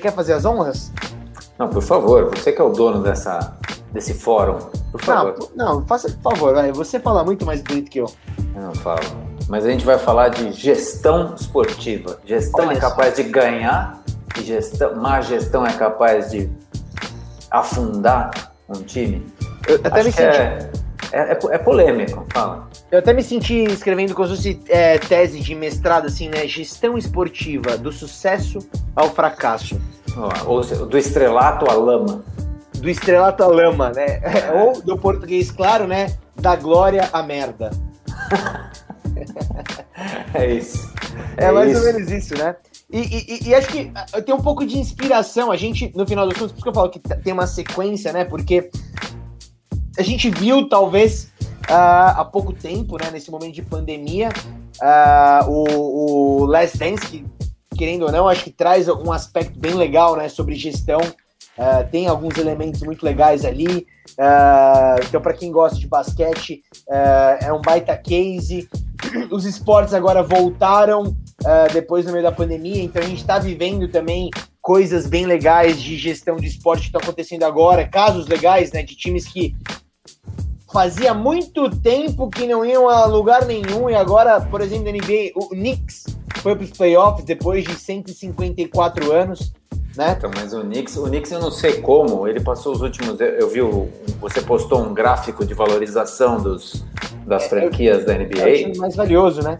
quer fazer as honras? Não, por favor, você que é o dono dessa, desse fórum, por favor. Não, não faça por favor, vai. você fala muito mais bonito que eu. Eu não falo. Mas a gente vai falar de gestão esportiva. Gestão Olha é capaz só. de ganhar e gestão, má gestão é capaz de afundar um time. Eu até Acho me senti. É, é, é, é, polêmico, fala. Eu até me senti escrevendo como se fosse é, tese de mestrado, assim, né? Gestão esportiva, do sucesso ao fracasso. Ou seja, do estrelato à lama. Do estrelato à lama, né? É. Ou do português, claro, né? Da glória à merda. é isso. É, é mais isso. ou menos isso, né? E, e, e, acho que ah, tem um pouco de inspiração. A gente, no final dos contos, por isso que eu falo que tem uma sequência, né? Porque a gente viu, talvez, uh, há pouco tempo, né? Nesse momento de pandemia, uh, o, o Last Dance, que, querendo ou não, acho que traz um aspecto bem legal, né? Sobre gestão. Uh, tem alguns elementos muito legais ali. então, para quem gosta de basquete, é um baita case. Os esportes agora voltaram uh, depois no meio da pandemia, então a gente está vivendo também coisas bem legais de gestão de esporte que estão acontecendo agora, casos legais, né, de times que fazia muito tempo que não iam a lugar nenhum e agora, por exemplo, na NBA, o Knicks foi para os playoffs depois de 154 anos. Né? Então, mas o Knicks, o Knicks eu não sei como, ele passou os últimos. Eu vi, você postou um gráfico de valorização dos, das é, franquias da NBA. É mais valioso, né?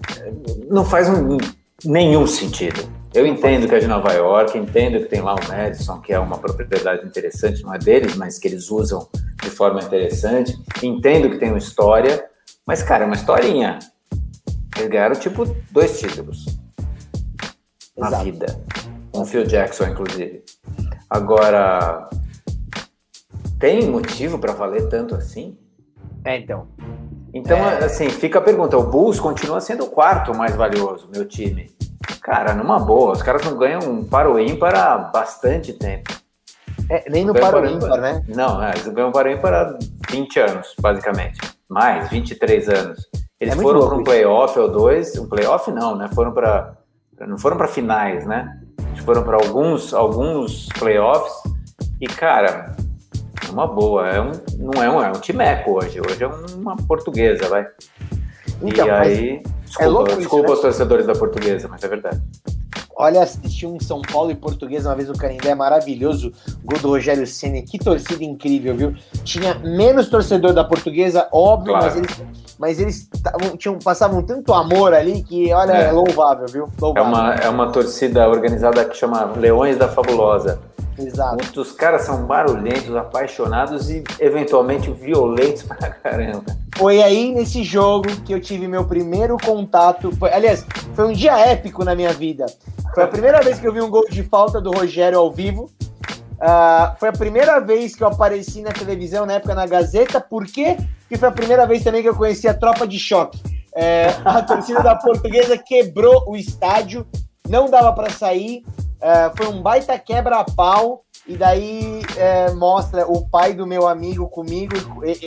Não faz um, nenhum sentido. Eu entendo que é de Nova York, entendo que tem lá o Madison, que é uma propriedade interessante, não é deles, mas que eles usam de forma interessante. Entendo que tem uma história, mas, cara, é uma historinha. Eles ganharam, tipo, dois títulos Exato. na vida. Com o Phil Jackson, inclusive. Agora, tem motivo para valer tanto assim? É, então. Então, é... assim, fica a pergunta: o Bulls continua sendo o quarto mais valioso, meu time. Cara, numa boa, os caras não ganham um para o ímpar há bastante tempo. É, nem no para o ímpar, né? Não, é, eles ganham para o ímpar há 20 anos, basicamente. Mais, 23 anos. Eles é foram para um playoff ou dois, um playoff não, né? Foram para não foram para finais, né? Eles foram para alguns alguns playoffs e cara, uma boa. É um, não é um, é um timeco hoje. Hoje é uma portuguesa, vai. Então, e aí. Desculpa, é louco desculpa isso, né? os torcedores da portuguesa, mas é verdade. Olha, assisti um São Paulo e Portuguesa uma vez no Canindé, maravilhoso. Gol do Rogério Senna, que torcida incrível, viu? Tinha menos torcedor da Portuguesa, óbvio, claro. mas eles, mas eles tavam, tinham, passavam tanto amor ali que, olha, é, é louvável, viu? Louvável. É, uma, é uma torcida organizada que chama Leões da Fabulosa. Exato. Muitos caras são barulhentos, apaixonados e eventualmente violentos pra caramba. Foi aí nesse jogo que eu tive meu primeiro contato. Foi, aliás, foi um dia épico na minha vida. Foi a primeira vez que eu vi um gol de falta do Rogério ao vivo. Uh, foi a primeira vez que eu apareci na televisão, na época na Gazeta. Por quê? Porque foi a primeira vez também que eu conheci a tropa de choque. É, a torcida da portuguesa quebrou o estádio, não dava para sair. É, foi um baita quebra-pau. E daí é, mostra o pai do meu amigo comigo,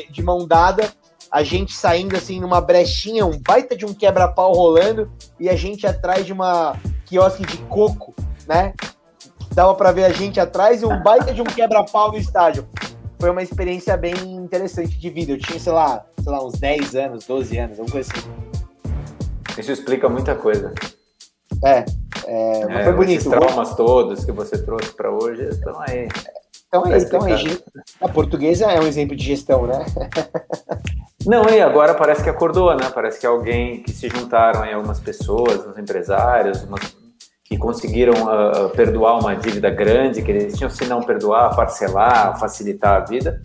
de mão dada, a gente saindo assim numa brechinha, um baita de um quebra-pau rolando, e a gente atrás de uma quiosque de coco, né? Dava para ver a gente atrás e um baita de um quebra-pau no estádio. Foi uma experiência bem interessante de vida. Eu tinha, sei lá, sei lá, uns 10 anos, 12 anos, alguma coisa assim. Isso explica muita coisa. É, é, é foi bonito. Os traumas todos que você trouxe para hoje estão aí. Então aí, então aí. A portuguesa é um exemplo de gestão, né? Não, e agora parece que acordou, né? Parece que alguém que se juntaram aí algumas pessoas, uns empresários, umas, que conseguiram uh, perdoar uma dívida grande que eles tinham, se não perdoar, parcelar, facilitar a vida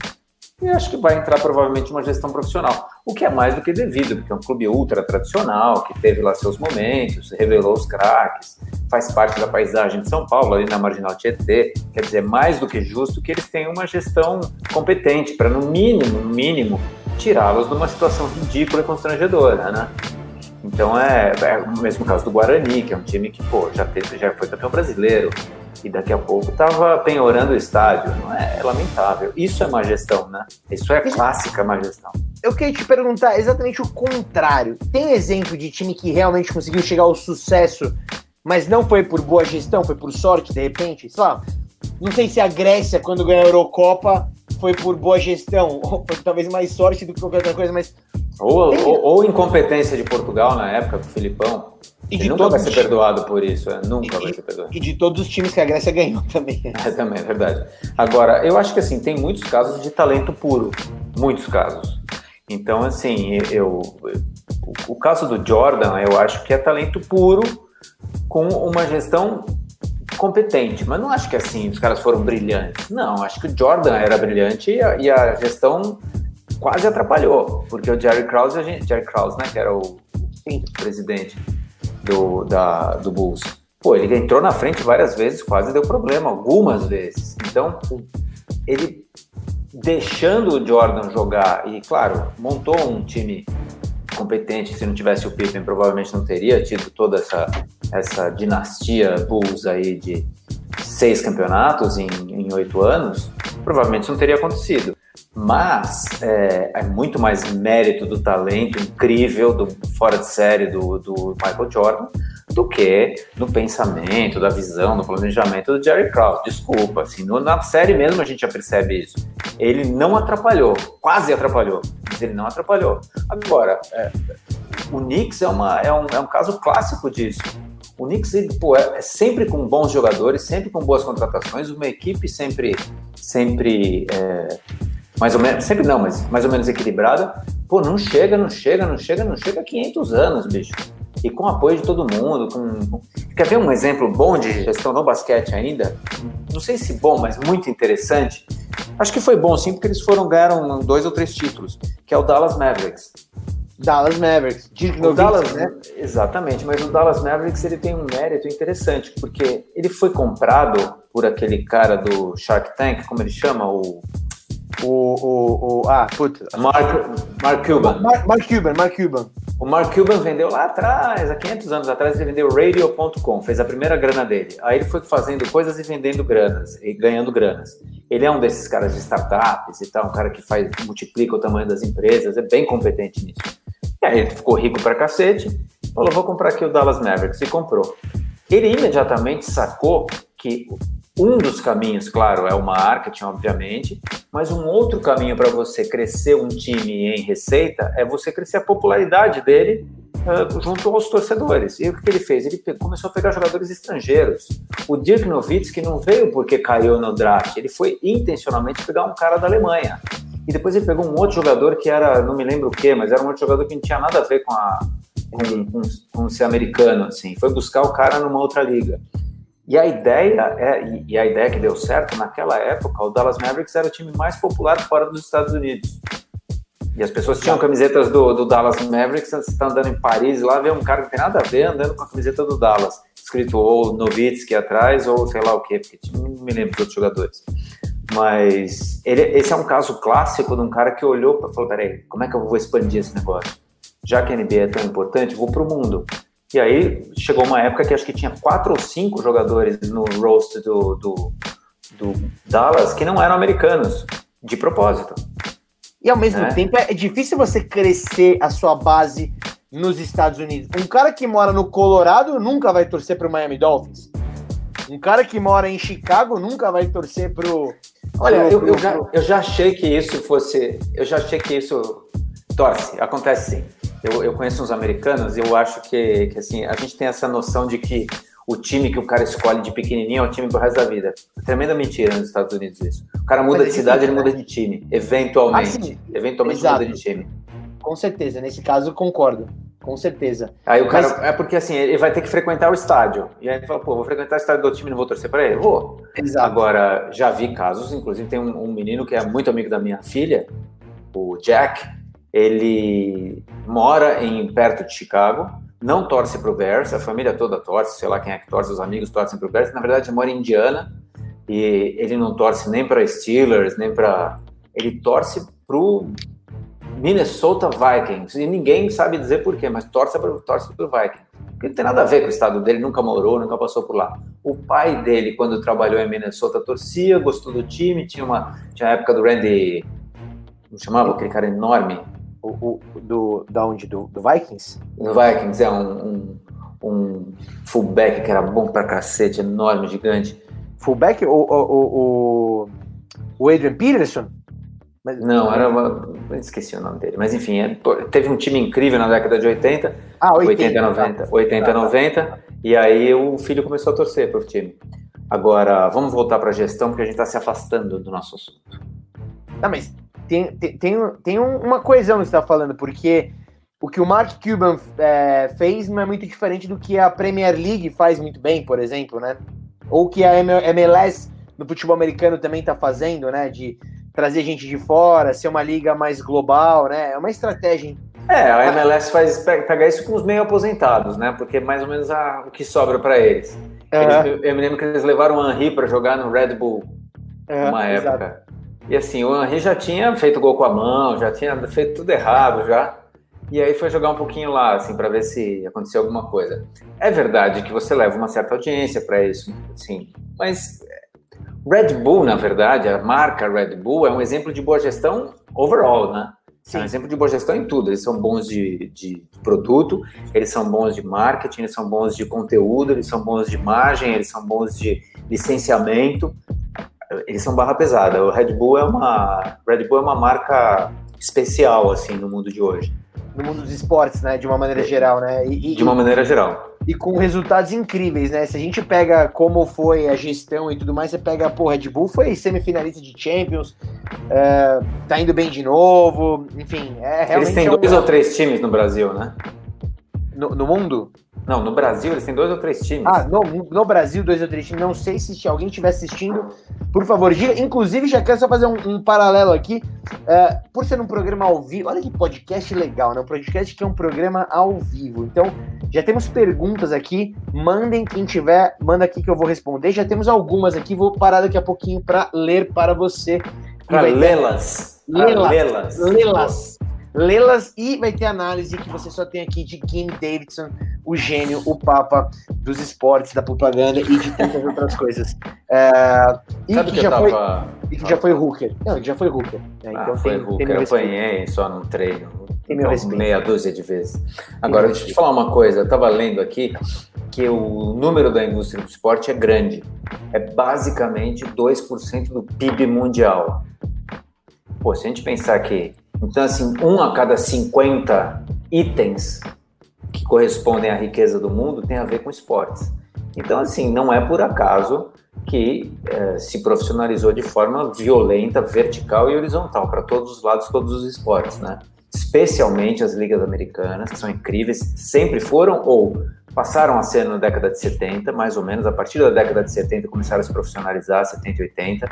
e acho que vai entrar provavelmente uma gestão profissional, o que é mais do que devido, porque é um clube ultra tradicional, que teve lá seus momentos, revelou os craques, faz parte da paisagem de São Paulo, ali na Marginal Tietê, quer dizer, mais do que justo que eles tenham uma gestão competente, para no mínimo, no mínimo, tirá-los de uma situação ridícula e constrangedora, né? Então é, é o mesmo caso do Guarani, que é um time que, pô, já, teve, já foi campeão brasileiro, e daqui a pouco estava penhorando o estádio. Não é, é, lamentável. Isso é má gestão, né? Isso é clássica má gestão. Eu queria te perguntar exatamente o contrário. Tem exemplo de time que realmente conseguiu chegar ao sucesso mas não foi por boa gestão, foi por sorte, de repente, sei lá. Não sei se a Grécia, quando ganhou a Eurocopa, foi por boa gestão, ou foi talvez mais sorte do que qualquer outra coisa, mas. Ou, ou, ou incompetência de Portugal na época, com o Filipão. E de nunca vai ser perdoado por isso, é, nunca e, vai ser perdoado. E de todos os times que a Grécia ganhou também. É, também, é verdade. Agora, eu acho que assim, tem muitos casos de talento puro. Muitos casos. Então, assim, eu, o, o caso do Jordan, eu acho que é talento puro com uma gestão competente, mas não acho que assim os caras foram brilhantes. Não, acho que o Jordan era brilhante e a, e a gestão quase atrapalhou, porque o Jerry Krause, a gente, Jerry Krause, né, que era o, sim, presidente do, da, do Bulls, pô, ele entrou na frente várias vezes, quase deu problema, algumas vezes. Então, ele deixando o Jordan jogar e, claro, montou um time competente. Se não tivesse o Pippen, provavelmente não teria tido toda essa, essa dinastia Bulls aí de seis campeonatos em oito anos. Provavelmente não teria acontecido. Mas é, é, muito mais mérito do talento incrível, do fora de série do, do Michael Jordan, do que no pensamento, da visão, no planejamento do Jerry Krause. Desculpa, assim, no, na série mesmo a gente já percebe isso. Ele não atrapalhou, quase atrapalhou, mas ele não atrapalhou. Agora, é, o Knicks é, uma, é, um, é um caso clássico disso. O Knicks ele, pô, é, é, sempre com bons jogadores, sempre com boas contratações, uma equipe sempre, sempre é, mais ou menos, sempre não, mas mais ou menos equilibrada. Pô, não chega, não chega, não chega, não chega a 500 anos, bicho e com apoio de todo mundo. Com... Quer ver um exemplo bom de gestão no basquete ainda? Não sei se bom, mas muito interessante. Acho que foi bom sim, porque eles foram ganharam dois ou três títulos, que é o Dallas Mavericks. Dallas Mavericks, Dirk Nowitzki, Dallas, né? Exatamente, mas o Dallas Mavericks ele tem um mérito interessante, porque ele foi comprado por aquele cara do Shark Tank, como ele chama, o o, o, o ah, puta. Mark, Mark Cuban. Mark, Mark Cuban, Mark Cuban. O Mark Cuban vendeu lá atrás, há 500 anos atrás, ele vendeu Radio.com, fez a primeira grana dele. Aí ele foi fazendo coisas e vendendo granas, e ganhando granas. Ele é um desses caras de startups e tal, um cara que faz, multiplica o tamanho das empresas, é bem competente nisso. E aí ele ficou rico pra cacete, falou, vou comprar aqui o Dallas Mavericks, e comprou. Ele imediatamente sacou que um dos caminhos, claro, é o marketing, obviamente, mas um outro caminho para você crescer um time em receita é você crescer a popularidade dele uh, junto aos torcedores. E o que ele fez? Ele começou a pegar jogadores estrangeiros. O Dirk Nowitzki não veio porque caiu no draft, ele foi intencionalmente pegar um cara da Alemanha. E depois ele pegou um outro jogador que era, não me lembro o que, mas era um outro jogador que não tinha nada a ver com, a, com, com, com ser americano, assim. Foi buscar o cara numa outra liga. E a ideia é, e a ideia que deu certo naquela época, o Dallas Mavericks era o time mais popular fora dos Estados Unidos. E as pessoas tinham camisetas do, do Dallas Mavericks, você está andando em Paris, lá vê um cara que tem nada a ver andando com a camiseta do Dallas, escrito ou Novitsky atrás, ou sei lá o quê, porque não me lembro dos outros jogadores. Mas ele, esse é um caso clássico de um cara que olhou e falou: peraí, como é que eu vou expandir esse negócio? Já que a NBA é tão importante, vou para o mundo. E aí chegou uma época que acho que tinha quatro ou cinco jogadores no roster do, do, do Dallas que não eram americanos, de propósito. E ao mesmo né? tempo é difícil você crescer a sua base nos Estados Unidos. Um cara que mora no Colorado nunca vai torcer para o Miami Dolphins. Um cara que mora em Chicago nunca vai torcer pro. Olha, pro, eu, eu, já, eu já achei que isso fosse. Eu já achei que isso torce, acontece sim. Eu, eu conheço uns americanos e eu acho que, que assim, a gente tem essa noção de que o time que o cara escolhe de pequenininho é o time pro resto da vida. Tremenda mentira nos Estados Unidos isso. O cara muda de cidade, ele muda de time, eventualmente. Ah, eventualmente Exato. muda de time. Com certeza, nesse caso concordo. Com certeza. Aí o cara. Mas... É porque assim, ele vai ter que frequentar o estádio. E aí ele fala, pô, vou frequentar o estádio do time e não vou torcer para ele? Vou. Exato. Agora, já vi casos, inclusive tem um, um menino que é muito amigo da minha filha, o Jack, ele mora em perto de Chicago, não torce para o Bears, a família toda torce, sei lá quem é que torce, os amigos torcem para o Bears. Na verdade, mora em Indiana e ele não torce nem para Steelers, nem para. Ele torce para o Minnesota Vikings e ninguém sabe dizer por quê, mas torce para torce o Vikings. Porque não tem nada a ver com o estado dele, nunca morou, nunca passou por lá. O pai dele, quando trabalhou em Minnesota, torcia, gostou do time, tinha uma tinha a época do Randy, como chamava aquele cara enorme, o, o, do, da onde? Do, do Vikings? Do Vikings, é um, um, um fullback que era bom pra cacete, enorme, gigante. Fullback? O, o, o, Adrian Peterson? Mas, não, era uma, esqueci o nome dele. Mas enfim, é, teve um time incrível na década de 80, ah, 80, 80 90, 80, 90, e aí o filho começou a torcer pro time. Agora, vamos voltar para a gestão, porque a gente está se afastando do nosso assunto. Não, mas tem, tem, tem, tem uma coesão que você está falando, porque o que o Mark Cuban é, fez não é muito diferente do que a Premier League faz muito bem, por exemplo, né? Ou que a MLS no futebol americano também está fazendo, né? De trazer gente de fora, ser uma liga mais global, né? É uma estratégia. É, a MLS faz pegar isso com os meio aposentados, né? Porque é mais ou menos a, o que sobra para eles. Eles, eu me lembro que eles levaram o Henry para jogar no Red Bull uhum, uma época. Exato. E assim, o Henry já tinha feito gol com a mão, já tinha feito tudo errado já. E aí foi jogar um pouquinho lá, assim, para ver se aconteceu alguma coisa. É verdade que você leva uma certa audiência para isso, sim. Mas Red Bull, na verdade, a marca Red Bull é um exemplo de boa gestão overall, né? Sim. É um exemplo de boa gestão em tudo. Eles são bons de, de produto, eles são bons de marketing, eles são bons de conteúdo, eles são bons de imagem, eles são bons de licenciamento. Eles são barra pesada. O Red Bull é uma Red Bull é uma marca especial assim no mundo de hoje. No mundo dos esportes, né? De uma maneira geral, né? E, de uma maneira geral e com resultados incríveis, né? Se a gente pega como foi a gestão e tudo mais, você pega, pô, Red Bull foi semifinalista de Champions, é, tá indo bem de novo, enfim, é realmente. Eles têm é um... dois ou três times no Brasil, né? No, no, mundo? Não, no Brasil eles têm dois ou três times. Ah, no, no Brasil, dois ou três times. Não sei se alguém estiver assistindo, por favor, diga. Inclusive, já quero só fazer um, um paralelo aqui. Uh, por ser um programa ao vivo, olha que podcast legal, né? Um podcast que é um programa ao vivo. Então, já temos perguntas aqui. Mandem quem tiver, manda aqui que eu vou responder. Já temos algumas aqui, vou parar daqui a pouquinho para ler para você. Para lê-las. Lê-las. Lê-las lê-las e vai ter análise que você só tem aqui de Kim Davidson, o gênio, o papa dos esportes, da propaganda e de tantas outras coisas. É, e Sabe que, que já tava... foi, e que já foi Hooker. Não, já foi Hooker. Né? Ah, então foi tem, Hooker. Tem eu apanhei só no treino. Tem meu então, meia dúzia de vezes. Agora, deixa eu te falar uma coisa. Eu estava lendo aqui que o número da indústria do esporte é grande. É basicamente 2% do PIB mundial. Pô, se a gente pensar que então, assim, um a cada 50 itens que correspondem à riqueza do mundo tem a ver com esportes. Então, assim, não é por acaso que é, se profissionalizou de forma violenta, vertical e horizontal para todos os lados, todos os esportes, né? Especialmente as ligas americanas, que são incríveis, sempre foram ou passaram a ser na década de 70, mais ou menos, a partir da década de 70 começaram a se profissionalizar, 70 e 80,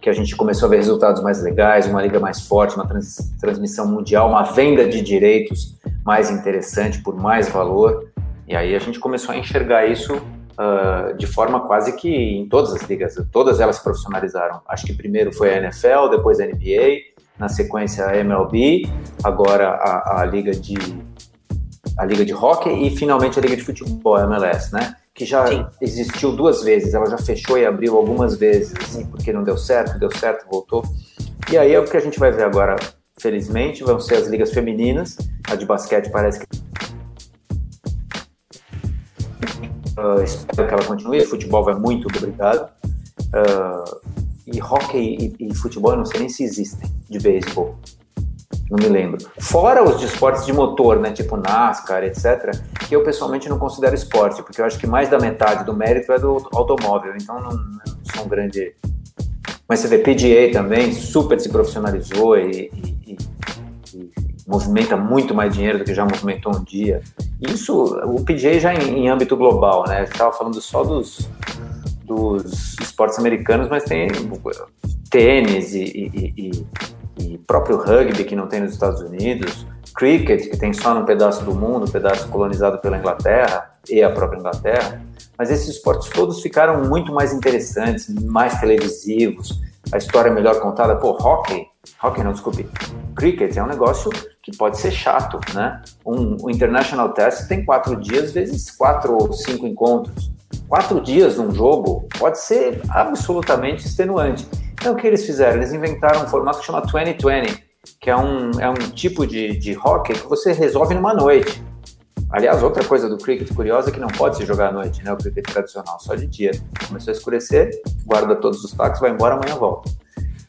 que a gente começou a ver resultados mais legais, uma liga mais forte, uma trans, transmissão mundial, uma venda de direitos mais interessante, por mais valor, e aí a gente começou a enxergar isso uh, de forma quase que em todas as ligas, todas elas se profissionalizaram. Acho que primeiro foi a NFL, depois a NBA, na sequência a MLB, agora a, a liga de a Liga de Hockey e finalmente a Liga de Futebol, a MLS, né? Que já Sim. existiu duas vezes, ela já fechou e abriu algumas vezes, assim, porque não deu certo, deu certo, voltou. E aí é o que a gente vai ver agora, felizmente, vão ser as ligas femininas, a de basquete parece que. Uh, espero que ela continue, futebol vai muito, obrigado. Uh, e hockey e, e futebol, eu não sei nem se existem, de beisebol não me lembro. Fora os de esportes de motor, né, tipo NASCAR, etc., que eu pessoalmente não considero esporte, porque eu acho que mais da metade do mérito é do automóvel, então não, não sou um grande. Mas você vê, PGA também super se profissionalizou e, e, e, e movimenta muito mais dinheiro do que já movimentou um dia. Isso, o PGA já em, em âmbito global, né? Estava falando só dos, dos esportes americanos, mas tem tênis e, e próprio rugby que não tem nos Estados Unidos, cricket que tem só num pedaço do mundo, um pedaço colonizado pela Inglaterra e a própria Inglaterra, mas esses esportes todos ficaram muito mais interessantes, mais televisivos, a história é melhor contada. Pô, hockey, hockey não, desculpe, cricket é um negócio que pode ser chato, né? Um, um International Test tem quatro dias vezes quatro ou cinco encontros. Quatro dias num jogo pode ser absolutamente extenuante. Então, o que eles fizeram? Eles inventaram um formato que chama 2020, que é um, é um tipo de, de hockey que você resolve numa noite. Aliás, outra coisa do cricket curiosa é que não pode se jogar à noite, né? O cricket tradicional, só de dia. Começou a escurecer, guarda todos os taques, vai embora, amanhã volta.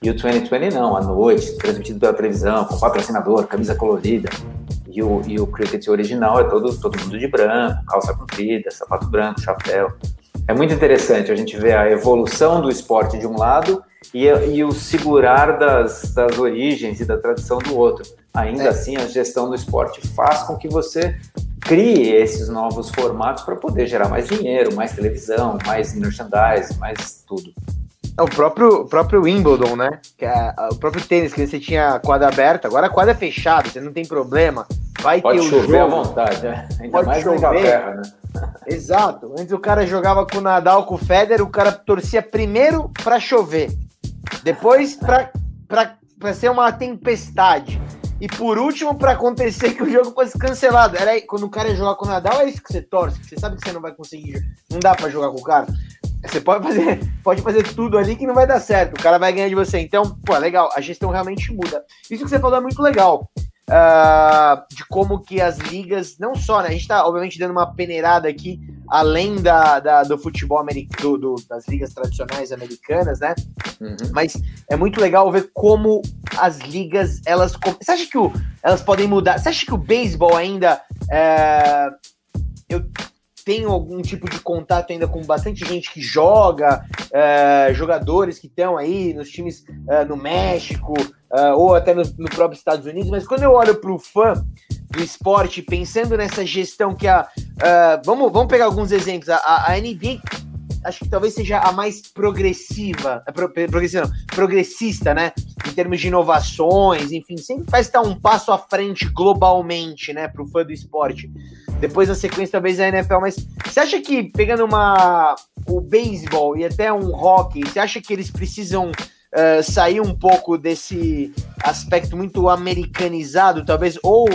E o 2020 não, à noite, transmitido pela televisão, com patrocinador, camisa colorida. E o, e o cricket original é todo, todo mundo de branco, calça comprida, sapato branco, chapéu. É muito interessante a gente ver a evolução do esporte de um lado e, e o segurar das, das origens e da tradição do outro. Ainda é. assim, a gestão do esporte faz com que você crie esses novos formatos para poder gerar mais dinheiro, mais televisão, mais merchandise, mais tudo. É o próprio, o próprio Wimbledon, né? Que é o próprio tênis, que você tinha a quadra aberta, agora a quadra é fechada, você não tem problema. Vai Pode ter chover jogo. à vontade, né? Ainda Pode mais chover. Inglaterra, né? Exato. Antes o cara jogava com o Nadal, com o Federer, o cara torcia primeiro para chover, depois para ser uma tempestade. E por último, para acontecer que o jogo fosse cancelado. Era aí, quando o cara ia jogar com o Nadal, é isso que você torce, que você sabe que você não vai conseguir. Não dá para jogar com o cara. Você pode fazer, pode fazer tudo ali que não vai dar certo. O cara vai ganhar de você. Então, pô, legal. A gestão realmente muda. Isso que você falou é muito legal. Uh, de como que as ligas, não só, né? A gente tá, obviamente, dando uma peneirada aqui, além da, da do futebol americano, do, das ligas tradicionais americanas, né? Uhum. Mas é muito legal ver como as ligas, elas. Você acha que o, elas podem mudar? Você acha que o beisebol ainda. É, eu tenho algum tipo de contato ainda com bastante gente que joga, é, jogadores que estão aí nos times é, no México é, ou até no, no, próprio Estados Unidos, mas quando eu olho para o fã do esporte, pensando nessa gestão que a. Vamos, vamos pegar alguns exemplos. A, a NBA acho que talvez seja a mais progressiva, é, progressiva não, progressista, né? Em termos de inovações, enfim, sempre faz estar um passo à frente globalmente, né, para o fã do esporte. Depois na sequência talvez a NFL, mas você acha que pegando uma o beisebol e até um hockey, você acha que eles precisam uh, sair um pouco desse aspecto muito americanizado, talvez ou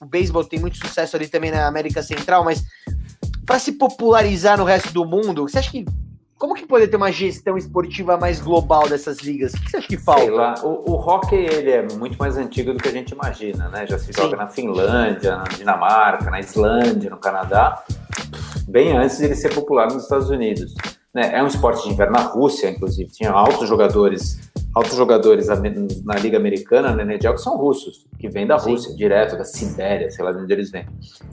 o beisebol tem muito sucesso ali também na América Central, mas para se popularizar no resto do mundo, você acha que como que poderia ter uma gestão esportiva mais global dessas ligas? O que você acha que falta? Sei lá, o, o hockey ele é muito mais antigo do que a gente imagina, né? Já se joga Sim. na Finlândia, na Dinamarca, na Islândia, no Canadá, bem antes de ele ser popular nos Estados Unidos. Né? É um esporte de inverno na Rússia, inclusive. Tinha altos jogadores, altos jogadores na Liga Americana, na NHL, que são russos, que vêm da Rússia, Sim. direto da Sibéria, sei lá de onde eles vêm.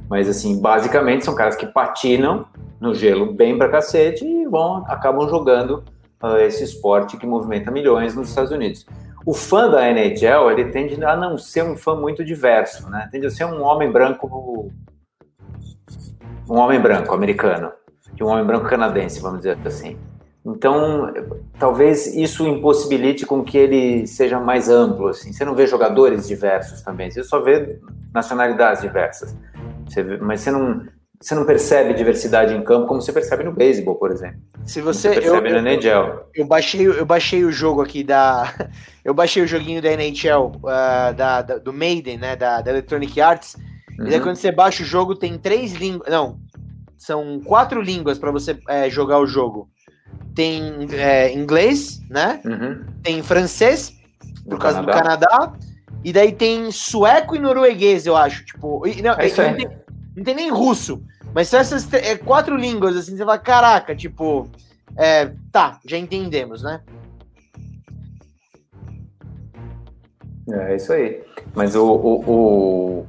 Mas, assim, basicamente são caras que patinam no gelo bem pra cacete e vão, acabam jogando uh, esse esporte que movimenta milhões nos Estados Unidos. O fã da NHL, ele tende a não ser um fã muito diverso, né? Tende a ser um homem branco um homem branco americano um homem branco canadense, vamos dizer assim. Então, talvez isso impossibilite com que ele seja mais amplo, assim. Você não vê jogadores diversos também, você só vê nacionalidades diversas. Você vê, mas você não, você não percebe diversidade em campo como você percebe no beisebol, por exemplo. Se você, você percebe eu, no NHL. Eu, baixei, eu baixei o jogo aqui da, eu baixei o joguinho da NHL, uh, da, da, do Maiden, né, da, da Electronic Arts. Uhum. E aí uhum. quando você baixa o jogo tem três línguas, não, são quatro línguas para você é, jogar o jogo. Tem é, inglês, né? Uhum. Tem francês, por causa Canadá. do Canadá. E daí tem sueco e norueguês, eu acho. Tipo, não, é não, tem, não, tem, nem russo. Mas são essas é, quatro línguas, assim, você fala, caraca, tipo. É, tá, já entendemos, né? É isso aí. Mas o, o, o,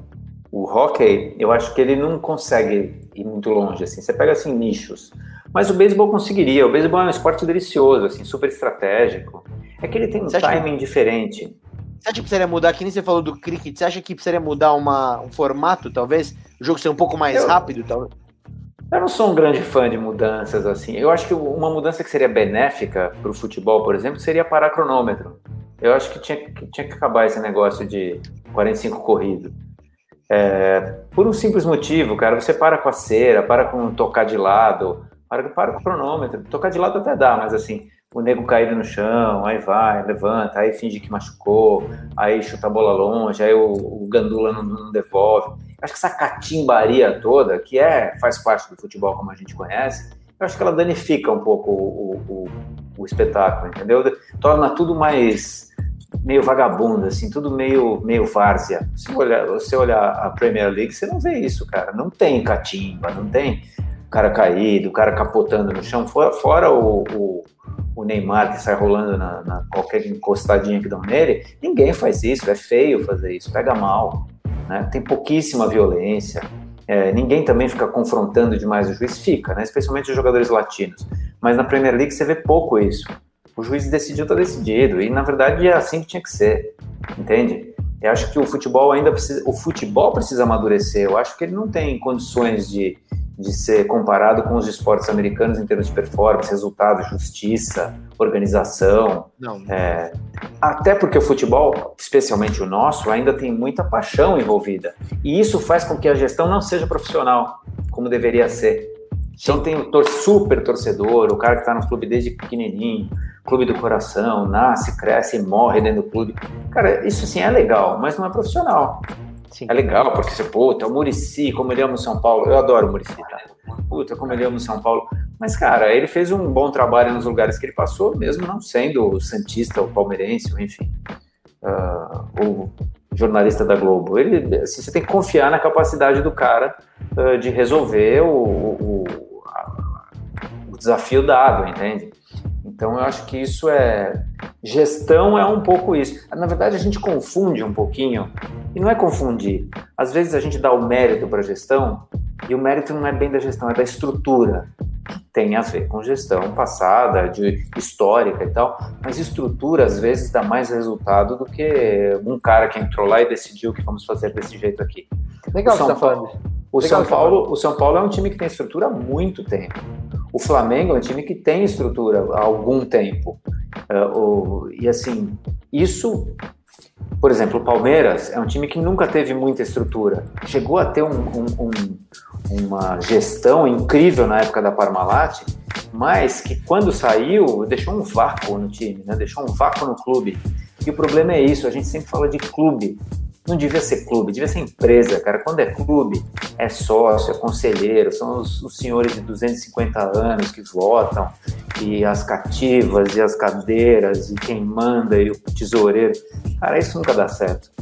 o hockey, eu acho que ele não consegue ir muito longe, assim. Você pega, assim, nichos. Mas o beisebol conseguiria. O beisebol é um esporte delicioso, assim, super estratégico. É que ele tem um você timing que... diferente. Você acha que precisaria mudar, que nem você falou do cricket, você acha que precisaria mudar uma, um formato, talvez? O jogo ser um pouco mais eu, rápido, talvez? Eu não sou um grande fã de mudanças, assim. Eu acho que uma mudança que seria benéfica para o futebol, por exemplo, seria parar cronômetro. Eu acho que tinha, que tinha que acabar esse negócio de 45 corrido. É, por um simples motivo, cara, você para com a cera, para com tocar de lado, para, para o cronômetro. Tocar de lado até dá, mas assim, o nego caído no chão, aí vai, levanta, aí finge que machucou, aí chuta a bola longe, aí o, o gandula não, não, devolve. Acho que essa catimbaria toda, que é faz parte do futebol como a gente conhece, eu acho que ela danifica um pouco o, o, o espetáculo, entendeu? Torna tudo mais meio vagabundo, assim, tudo meio, meio várzea. Se olhar, você olhar a Premier League, você não vê isso, cara. Não tem catimba, não tem cara caído, o cara capotando no chão, fora, fora o, o, o, Neymar que sai rolando na, na, qualquer encostadinha que dão nele, ninguém faz isso, é feio fazer isso, pega mal, né? tem pouquíssima violência, é, ninguém também fica confrontando demais o juiz, fica, né? especialmente os jogadores latinos, mas na Premier League você vê pouco isso, o juiz decidiu, tá decidido, e na verdade é assim que tinha que ser, entende? Eu acho que o futebol ainda precisa, o futebol precisa amadurecer, eu acho que ele não tem condições de de ser comparado com os esportes americanos em termos de performance, resultado, justiça, organização. É, até porque o futebol, especialmente o nosso, ainda tem muita paixão envolvida. E isso faz com que a gestão não seja profissional, como deveria ser. Então tem o tor super torcedor, o cara que está no clube desde pequenininho, clube do coração, nasce, cresce e morre dentro do clube. Cara, isso sim é legal, mas não é profissional. Sim. É legal, porque você, puta, o Murici, como ele ama o São Paulo. Eu adoro o Murici, tá? Puta, como ele ama o São Paulo. Mas, cara, ele fez um bom trabalho nos lugares que ele passou, mesmo não sendo Santista ou palmeirense, ou enfim, uh, ou jornalista da Globo. Ele, assim, você tem que confiar na capacidade do cara uh, de resolver o, o, o desafio dado, entende? Então, eu acho que isso é. Gestão é um pouco isso. Na verdade, a gente confunde um pouquinho, e não é confundir. Às vezes a gente dá o mérito para gestão, e o mérito não é bem da gestão, é da estrutura. Tem a ver com gestão passada, de histórica e tal, mas estrutura às vezes dá mais resultado do que um cara que entrou lá e decidiu que vamos fazer desse jeito aqui. Legal o São, tá Paulo, o São Paulo, o São Paulo é um time que tem estrutura há muito tempo. O Flamengo é um time que tem estrutura há algum tempo. O, e assim, isso, por exemplo, o Palmeiras é um time que nunca teve muita estrutura. Chegou a ter um, um, um, uma gestão incrível na época da Parmalat, mas que quando saiu deixou um vácuo no time, né? deixou um vácuo no clube. E o problema é isso, a gente sempre fala de clube. Não devia ser clube, devia ser empresa, cara. Quando é clube, é sócio, é conselheiro, são os, os senhores de 250 anos que votam, e as cativas, e as cadeiras, e quem manda, e o tesoureiro. Cara, isso nunca dá certo.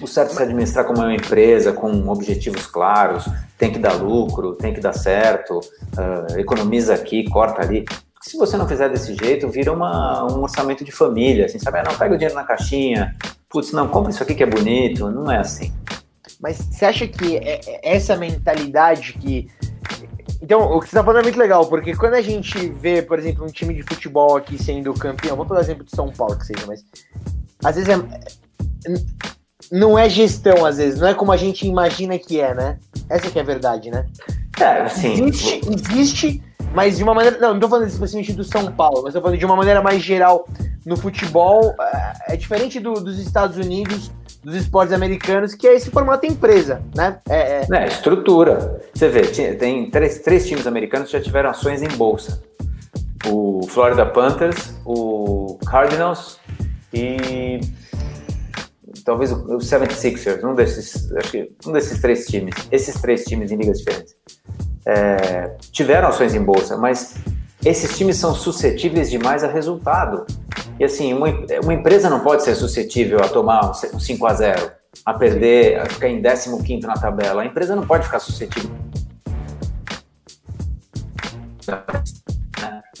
O certo é se administrar como uma empresa, com objetivos claros, tem que dar lucro, tem que dar certo, uh, economiza aqui, corta ali. Se você não fizer desse jeito, vira uma, um orçamento de família, assim, sabe? Ah, não, pega o dinheiro na caixinha, putz, não, compra isso aqui que é bonito, não é assim. Mas você acha que é, é essa mentalidade que. Então, o que você está falando é muito legal, porque quando a gente vê, por exemplo, um time de futebol aqui sendo campeão, vou dar exemplo de São Paulo que seja, mas às vezes é, não é gestão, às vezes, não é como a gente imagina que é, né? Essa que é a verdade, né? É, sim. Existe, existe mas de uma maneira. Não, não tô falando especificamente do São Paulo, mas tô falando de uma maneira mais geral no futebol. É, é diferente do, dos Estados Unidos, dos esportes americanos, que é esse formato empresa, né? É, é... é estrutura. Você vê, tem três, três times americanos que já tiveram ações em bolsa: o Florida Panthers, o Cardinals e talvez o 76ers, um desses, um desses três times, esses três times em ligas diferentes é, tiveram ações em bolsa, mas esses times são suscetíveis demais a resultado. E assim, uma, uma empresa não pode ser suscetível a tomar um 5 a 0 a perder, a ficar em 15 na tabela. A empresa não pode ficar suscetível.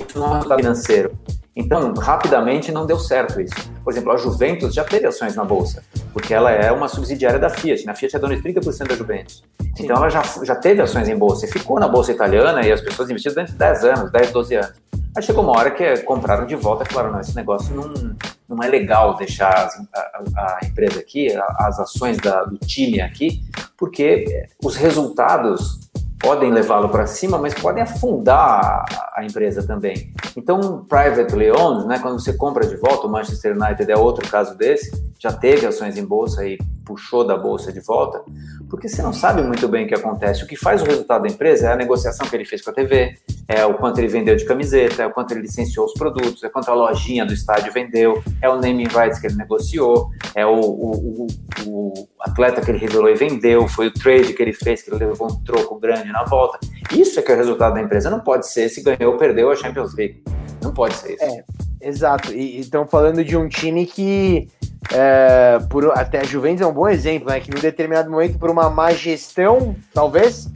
Isso não é financeiro. Então, rapidamente não deu certo isso. Por exemplo, a Juventus já teve ações na bolsa, porque ela é uma subsidiária da Fiat. Na Fiat é dona de 30% da Juventus. Sim. Então, ela já, já teve ações em bolsa e ficou na bolsa italiana e as pessoas investiram durante 10 anos, 10, 12 anos. Aí chegou uma hora que compraram de volta e falaram: não, esse negócio não, não é legal deixar as, a, a, empresa aqui, as ações da, do time aqui, porque os resultados podem levá-lo para cima, mas podem afundar a, empresa também. Então, privately owned, né, quando você compra de volta, o Manchester United é outro caso desse, já teve ações em bolsa e puxou da bolsa de volta, porque você não sabe muito bem o que acontece. O que faz o resultado da empresa é a negociação que ele fez com a TV, é o quanto ele vendeu de camiseta, é o quanto ele licenciou os produtos, é quanto a lojinha do estádio vendeu, é o naming rights que ele negociou, é o, o, o, o atleta que ele revelou e vendeu, foi o trade que ele fez, que ele levou um troco grande na volta. Isso é que é o resultado da empresa. Não pode ser se ganhou ou perdeu a Champions League. Não pode ser isso. É, exato. E estão falando de um time que é, por, até a Juventus é um bom exemplo, né? Que em um determinado momento, por uma má gestão, talvez,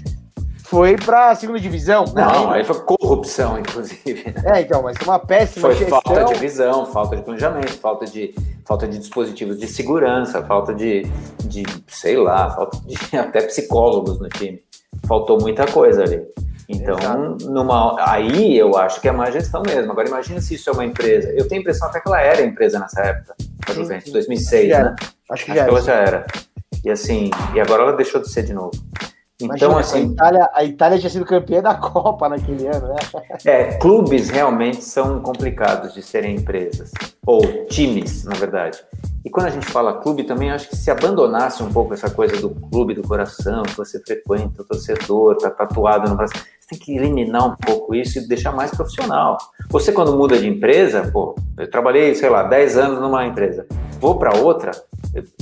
foi para a segunda divisão. Não, aí foi corrupção, inclusive. Né? É, então, mas uma péssima foi gestão. falta de visão, falta de planejamento, falta de, falta de dispositivos de segurança, falta de, de sei lá, falta de até psicólogos no time. Faltou muita coisa ali. Então, numa, aí eu acho que é má gestão mesmo. Agora, imagina se isso é uma empresa. Eu tenho a impressão até que ela era empresa nessa época, a Juventus, 2006, acho né? Acho que, acho já, que ela já era. E assim, e agora ela deixou de ser de novo. Então, Imagina, assim. A Itália, a Itália tinha sido campeã da Copa naquele ano, né? É, clubes realmente são complicados de serem empresas. Ou times, na verdade. E quando a gente fala clube, também acho que se abandonasse um pouco essa coisa do clube do coração, que você frequenta, o torcedor, tá tatuado no braço. Você tem que eliminar um pouco isso e deixar mais profissional. Você, quando muda de empresa, pô, eu trabalhei, sei lá, 10 anos numa empresa, vou para outra,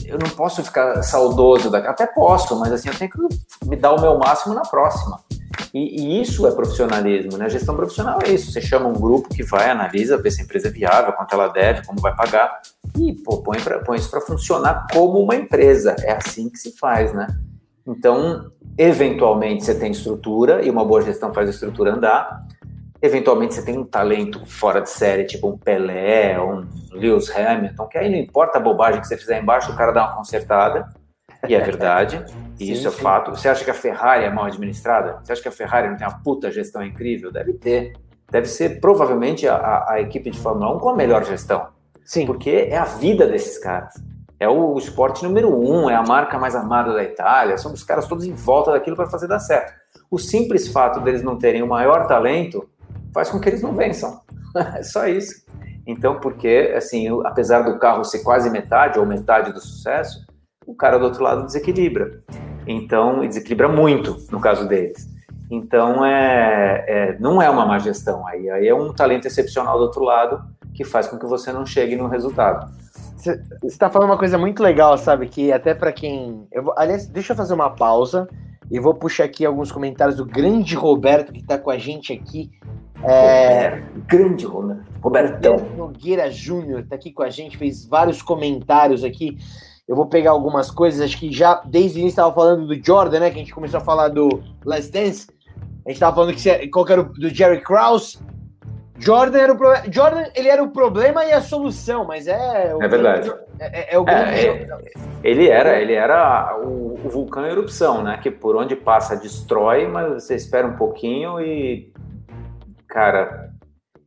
eu, não posso ficar saudoso daqui. Até posso, mas assim, eu tenho que me dar o meu máximo na próxima. E, e, isso é profissionalismo, né? A gestão profissional é isso. Você chama um grupo que vai, analisa, vê se a empresa é viável, quanto ela deve, como vai pagar, e pô, põe, pra, põe isso para funcionar como uma empresa. É assim que se faz, né? Então, eventualmente você tem estrutura, e uma boa gestão faz a estrutura andar. Eventualmente você tem um talento fora de série, tipo um Pelé, um Lewis Hamilton, que aí não importa a bobagem que você fizer embaixo, o cara dá uma consertada. E é verdade, e sim, isso é sim. fato. Você acha que a Ferrari é mal administrada? Você acha que a Ferrari não tem uma puta gestão incrível? Deve ter. Deve ser provavelmente a, a equipe de Fórmula 1 com a melhor gestão. Sim. Porque é a vida desses caras. É o esporte número um, é a marca mais amada da Itália. São os caras todos em volta daquilo para fazer dar certo. O simples fato deles não terem o maior talento faz com que eles não vençam. é só isso. Então, porque, assim, apesar do carro ser quase metade ou metade do sucesso, o cara do outro lado desequilibra. Então, desequilibra muito no caso deles. Então, é, é, não é uma má gestão aí. Aí é um talento excepcional do outro lado que faz com que você não chegue no resultado. Você está falando uma coisa muito legal, sabe? Que até para quem. Eu. Aliás, deixa eu fazer uma pausa e vou puxar aqui alguns comentários do grande Roberto que está com a gente aqui. É... grande Roberto. Robertão. Nogueira Júnior está aqui com a gente, fez vários comentários aqui. Eu vou pegar algumas coisas, acho que já desde o início estava falando do Jordan, né? Que a gente começou a falar do Last Dance. A gente estava falando que qual era o do Jerry Krause. Jordan era o problema. Jordan, ele era o problema e a solução, mas é. é verdade. É, é, é o grande. É, ele era, ele era o, o, vulcão erupção, né? Que por onde passa destrói, mas você espera um pouquinho e. Cara,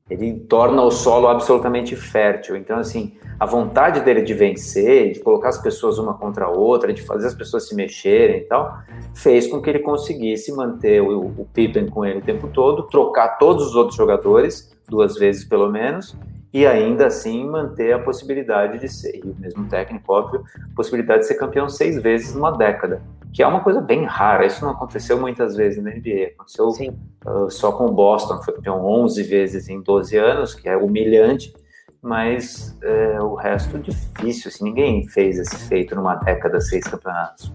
ele torna o solo absolutamente fértil. Então, assim, a vontade dele de vencer, de colocar as pessoas uma contra a outra, de fazer as pessoas se mexerem e tal, fez com que ele conseguisse manter o, o Pippen com ele o tempo todo, trocar todos os outros jogadores, duas vezes pelo menos, e ainda assim manter a possibilidade de ser, e o mesmo técnico, óbvio, possibilidade de ser campeão seis vezes numa década, que é uma coisa bem rara, isso não aconteceu muitas vezes na NBA, aconteceu uh, só com o Boston, que foi campeão 11 vezes em 12 anos, que é humilhante, mas é, o resto difícil, assim, ninguém fez esse feito numa década, seis campeonatos.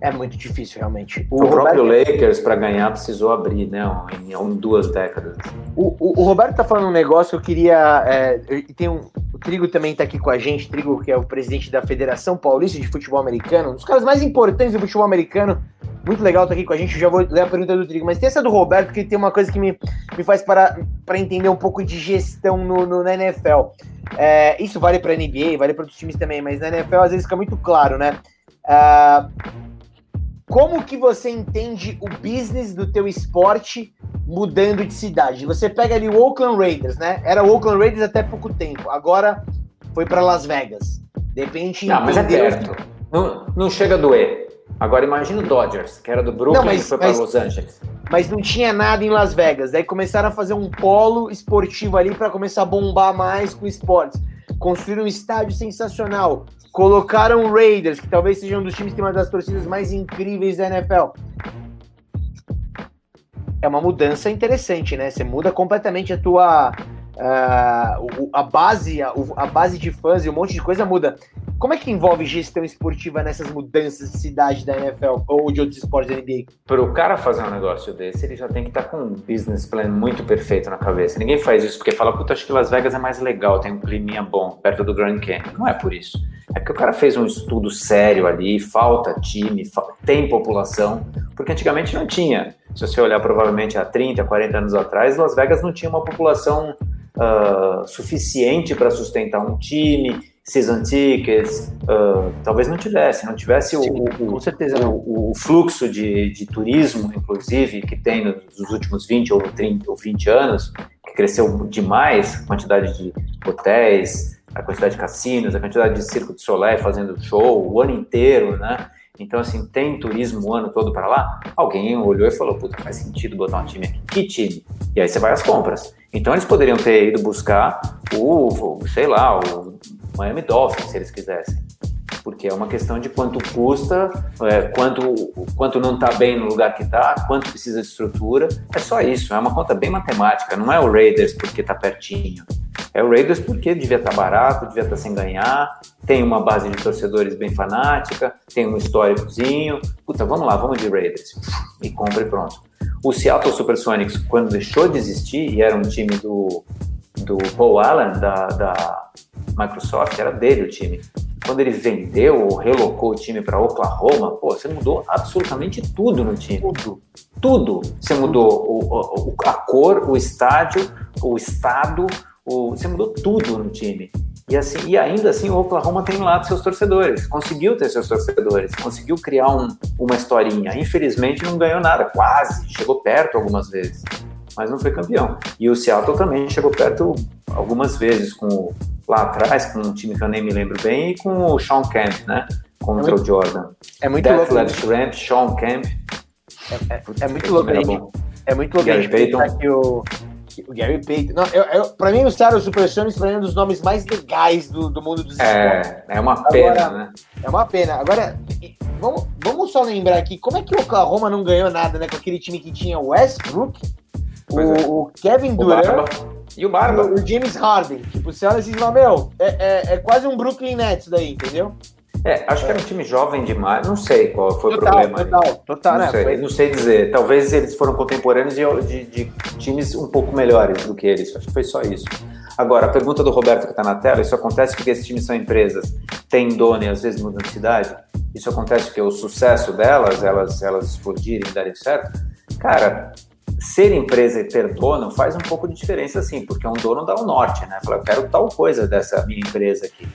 É muito difícil, realmente. O, o próprio Lakers, para ganhar, precisou abrir, né? Em, em duas décadas. O, o, o, Roberto tá falando um negócio que eu queria. É, tem um, o Trigo também tá aqui com a gente. Trigo, que é o presidente da Federação Paulista de Futebol Americano, um dos caras mais importantes do futebol americano. Muito legal tá aqui com a gente. Eu já vou ler a pergunta do Trigo. Mas tem essa do Roberto, que tem uma coisa que me, me faz para, para entender um pouco de gestão no, no na NFL. É, isso vale para NBA, vale para outros times também, mas na NFL às vezes fica muito claro, né? Uh, como que você entende o business do teu esporte mudando de cidade? Você pega ali o Oakland Raiders, né? Era o Oakland Raiders até pouco tempo. Agora foi para Las Vegas. De repente. Não, mas é perto. Não, não chega a doer. Agora imagina o Dodgers, que era do Brooklyn não, mas, e foi para Los Angeles. Mas não tinha nada em Las Vegas. Daí começaram a fazer um polo esportivo ali para começar a bombar mais com esportes. Construíram um estádio sensacional. Colocaram Raiders, que talvez seja um dos times que tem uma das torcidas mais incríveis da NFL. É uma mudança interessante, né? Você muda completamente a tua uh, a base, a, a, base de fãs e um monte de coisa muda. Como é que envolve gestão esportiva nessas mudanças de cidade da NFL ou de outros esportes da NBA? Para o cara fazer um negócio desse, ele já tem que estar tá com um business plan muito perfeito na cabeça. Ninguém faz isso porque fala, puta, acho que Las Vegas é mais legal, tem um climinha bom perto do Grand Canyon. Não é por isso. É que o cara fez um estudo sério ali, falta time, tem população, porque antigamente não tinha. Se você olhar provavelmente há 30, 40 anos atrás, Las Vegas não tinha uma população uh, suficiente para sustentar um time, season tickets, uh, talvez não tivesse, não tivesse Sim, o, o, com certeza o, o, fluxo de, de turismo, inclusive, que tem nos últimos 20 ou 30 ou 20 anos, que cresceu demais, a quantidade de hotéis, a quantidade de cassinos, a quantidade de circo de Soleil fazendo show o ano inteiro, né? Então, assim, tem turismo o ano todo para lá? Alguém olhou e falou, puta, faz sentido botar um time aqui. Que time? E aí você vai às compras. Então, eles poderiam ter ido buscar o, sei lá, o Miami Dolphins, se eles quisessem. Porque é uma questão de quanto custa, é, quanto, quanto não está bem no lugar que está, quanto precisa de estrutura. É só isso, é uma conta bem matemática. Não é o Raiders porque está pertinho. É o Raiders porque devia estar tá barato, devia estar tá sem ganhar, tem uma base de torcedores bem fanática, tem um históricozinho. Puta, vamos lá, vamos de Raiders. E compra e pronto. O Seattle Supersonics, quando deixou de existir, e era um time do, do Paul Allen, da, da Microsoft, era dele o time. Quando ele vendeu ou relocou o time para Oklahoma, pô, você mudou absolutamente tudo no time. Tudo. Tudo. Você mudou o, o, a cor, o estádio, o estado, o, você mudou tudo no time. E, assim, e ainda assim o Oklahoma tem lá seus torcedores, conseguiu ter seus torcedores, conseguiu criar um, uma historinha. Infelizmente não ganhou nada, quase, chegou perto algumas vezes, mas não foi campeão. E o Seattle também chegou perto algumas vezes, com lá atrás, com um time que eu nem me lembro bem, e com o Sean Kemp, né? Contra é muito, o Jordan. É muito Death louco. Left Ramp, Sean Kemp. É, é, é muito louco. É muito louco Gary Payton. que o o Gary Payton. Não, eu, eu, pra mim, o Seattle Supersonics foi um dos nomes mais legais do, do mundo dos é, esportes. É uma pena, Agora, né? É uma pena. Agora, vamos, vamos só lembrar aqui, como é que o Oklahoma não ganhou nada, né? Com aquele time que tinha o Westbrook, o, é. o, Kevin Durant... E o Barba. O, o James Harden. Tipo, você olha assim e fala, meu, é, é, é quase um Brooklyn Nets daí, entendeu? É, acho que era um time jovem demais. Não sei qual foi total, o problema. Total, total, não né? Sei, foi... Não sei dizer. Talvez eles foram contemporâneos de, de, de, times um pouco melhores do que eles. Acho que foi só isso. Agora, a pergunta do Roberto que está na tela: isso acontece porque esses times são empresas, têm dono e às vezes mudam de cidade? Isso acontece porque o sucesso delas, elas, elas explodirem e darem certo? Cara, ser empresa e ter dono faz um pouco de diferença, sim, porque um dono dá o norte, né? Fala, eu quero tal coisa dessa minha empresa aqui.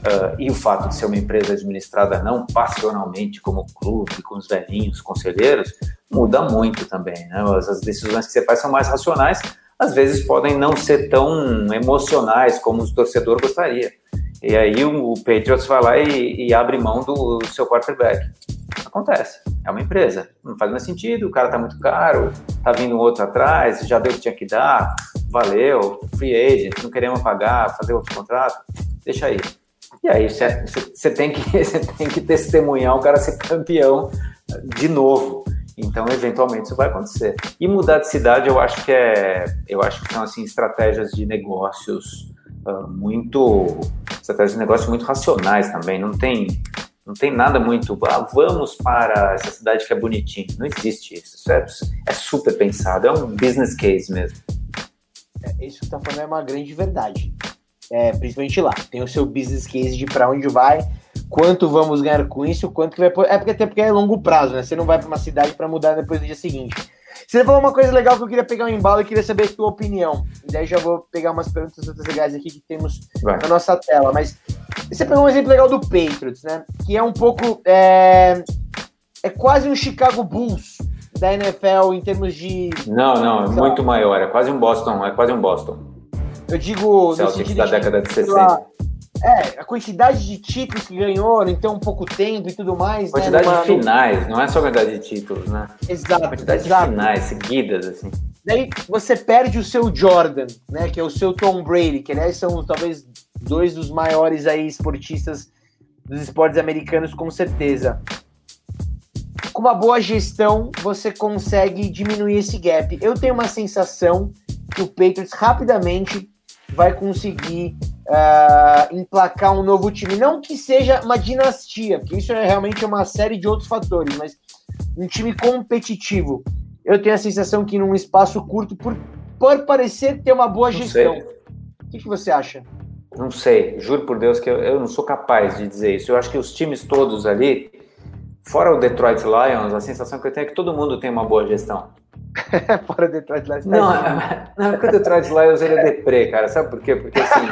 Uh, e o fato de ser uma empresa administrada não passionalmente como clube, com os velhinhos, conselheiros, muda muito também. Né? As, decisões que você faz são mais racionais, às vezes podem não ser tão emocionais como o torcedor gostaria. E aí o, o Patriots vai lá e, e, abre mão do, do seu quarterback. Acontece, é uma empresa, não faz mais sentido, o cara tá muito caro, tá vindo outro atrás, já deu o que tinha que dar, valeu, free agent, não queremos pagar, fazer outro contrato, deixa aí e aí você tem, que, tem que testemunhar o cara ser campeão de novo. Então, eventualmente, isso vai acontecer. E mudar de cidade, eu acho que é, eu acho que são assim estratégias de negócios uh, muito, estratégias de negócios muito racionais também. Não tem, não tem nada muito. Ah, vamos para essa cidade que é bonitinha. Não existe isso. isso é, é, super pensado. É um business case mesmo. É, isso que está falando é uma grande verdade é, principalmente lá. Tem o seu business case de para onde vai, quanto vamos ganhar com isso, quanto que vai. É porque até porque é longo prazo, né? Você não vai para uma cidade para mudar depois do dia seguinte. Você falou uma coisa legal que eu queria pegar um embalo e queria saber a tua opinião. E daí já vou pegar umas perguntas outras legais aqui que temos vai. na nossa tela. Mas você pegou um exemplo legal do Patriots, né? Que é um pouco. É, é quase um Chicago Bulls da NFL em termos de. Não, não, é muito maior. É quase um Boston. É quase um Boston. Eu digo. Celtics da de, década de 60. É, a quantidade de títulos que ganhou em tão pouco tempo e tudo mais. Né, quantidade né, de finais, não é só a quantidade de títulos, né? Exato. quantidade exato. de finais seguidas, assim. Daí você perde o seu Jordan, né? Que é o seu Tom Brady, que aliás são talvez dois dos maiores aí esportistas dos esportes americanos, com certeza. Com uma boa gestão, você consegue diminuir esse gap. Eu tenho uma sensação que o Patriots rapidamente vai conseguir uh, emplacar um novo time. Não que seja uma dinastia, porque isso é realmente uma série de outros fatores, mas um time competitivo. Eu tenho a sensação que num espaço curto, por, por parecer ter uma boa gestão. O que, que você acha? Não sei, juro por Deus que eu, eu não sou capaz de dizer isso. Eu acho que os times todos ali, fora o Detroit Lions, a sensação que eu tenho é que todo mundo tem uma boa gestão. fora o Detroit Lions. Tá Não, não, porque o Detroit Lions ele é deprê, cara. Sabe por quê? Porque assim,